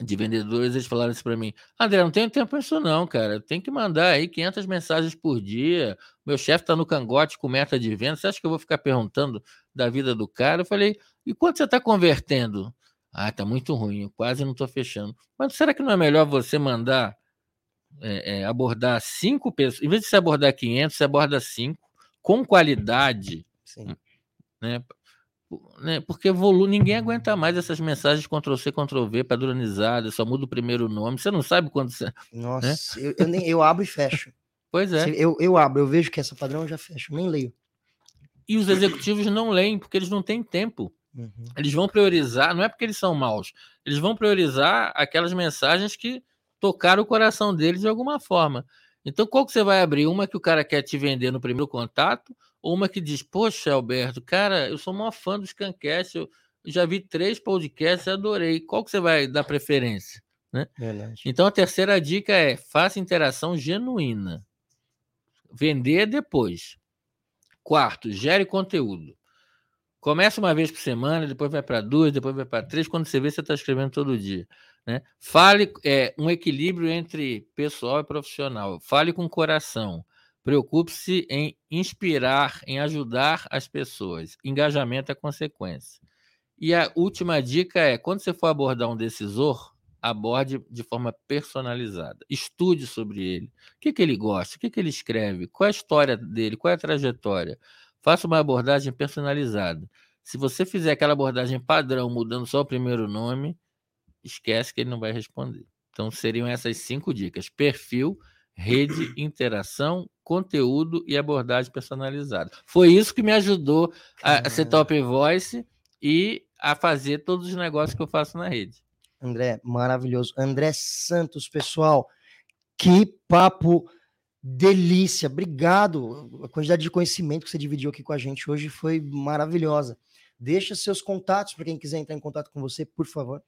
de vendedores, eles falaram isso para mim: André, não tenho tempo para isso, não, cara. Tem que mandar aí 500 mensagens por dia. Meu chefe está no cangote com meta de venda. Você acha que eu vou ficar perguntando da vida do cara? Eu falei: e quanto você está convertendo? Ah, tá muito ruim, eu quase não estou fechando. Mas será que não é melhor você mandar é, é, abordar cinco pessoas? Em vez de você abordar 500, você aborda cinco com qualidade. Sim. Né? Né, porque volume, ninguém aguenta mais essas mensagens Ctrl-C, Ctrl-V padronizadas, só muda o primeiro nome. Você não sabe quando você. Né? Nossa, né? eu, eu, nem, eu abro e fecho. Pois é. Eu, eu abro, eu vejo que essa padrão eu já fecho, nem leio. E os executivos não leem, porque eles não têm tempo. Uhum. Eles vão priorizar, não é porque eles são maus, eles vão priorizar aquelas mensagens que tocaram o coração deles de alguma forma. Então, qual que você vai abrir? Uma que o cara quer te vender no primeiro contato, ou uma que diz, poxa, Alberto, cara, eu sou maior fã do Scancast, eu já vi três podcasts e adorei. Qual que você vai dar preferência? Né? Então, a terceira dica é faça interação genuína. Vender depois. Quarto, gere conteúdo. Começa uma vez por semana, depois vai para duas, depois vai para três. Quando você vê, você está escrevendo todo dia. Né? Fale é, um equilíbrio entre pessoal e profissional. Fale com coração. Preocupe-se em inspirar, em ajudar as pessoas. Engajamento é consequência. E a última dica é: quando você for abordar um decisor, aborde de forma personalizada. Estude sobre ele. O que, que ele gosta? O que, que ele escreve? Qual é a história dele? Qual é a trajetória? Faça uma abordagem personalizada. Se você fizer aquela abordagem padrão, mudando só o primeiro nome, esquece que ele não vai responder. Então, seriam essas cinco dicas: perfil, rede, interação, conteúdo e abordagem personalizada. Foi isso que me ajudou a, ser top voice e a fazer todos os negócios que eu faço na rede. André, maravilhoso. André Santos, pessoal, que papo delícia. Obrigado. A quantidade de conhecimento que você dividiu aqui com a gente hoje foi maravilhosa. Deixa seus contatos para quem quiser entrar em contato com você, por favor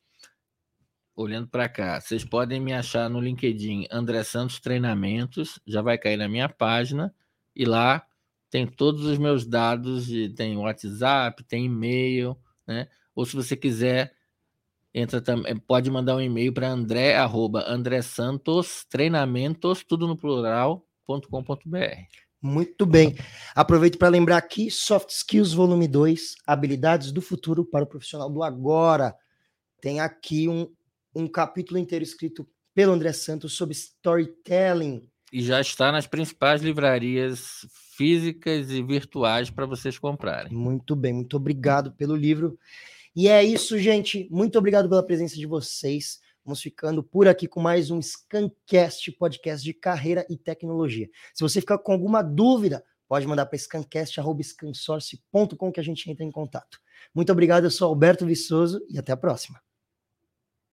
olhando para cá, vocês podem me achar no LinkedIn André Santos Treinamentos, já vai cair na minha página, e lá tem todos os meus dados, de, tem WhatsApp, tem e-mail, né? Ou se você quiser, entra também, pode mandar um e-mail para andré, arroba André Santos, treinamentos, tudo no plural.com.br. Muito bem. Aproveito para lembrar aqui, Soft Skills Volume 2, habilidades do futuro para o profissional do agora. Tem aqui um um capítulo inteiro escrito pelo André Santos sobre storytelling. E já está nas principais livrarias físicas e virtuais para vocês comprarem. Muito bem, muito obrigado pelo livro. E é isso, gente. Muito obrigado pela presença de vocês. Vamos ficando por aqui com mais um Scancast, podcast de carreira e tecnologia. Se você ficar com alguma dúvida, pode mandar para scancast.scansource.com que a gente entra em contato. Muito obrigado, eu sou Alberto Viçoso e até a próxima.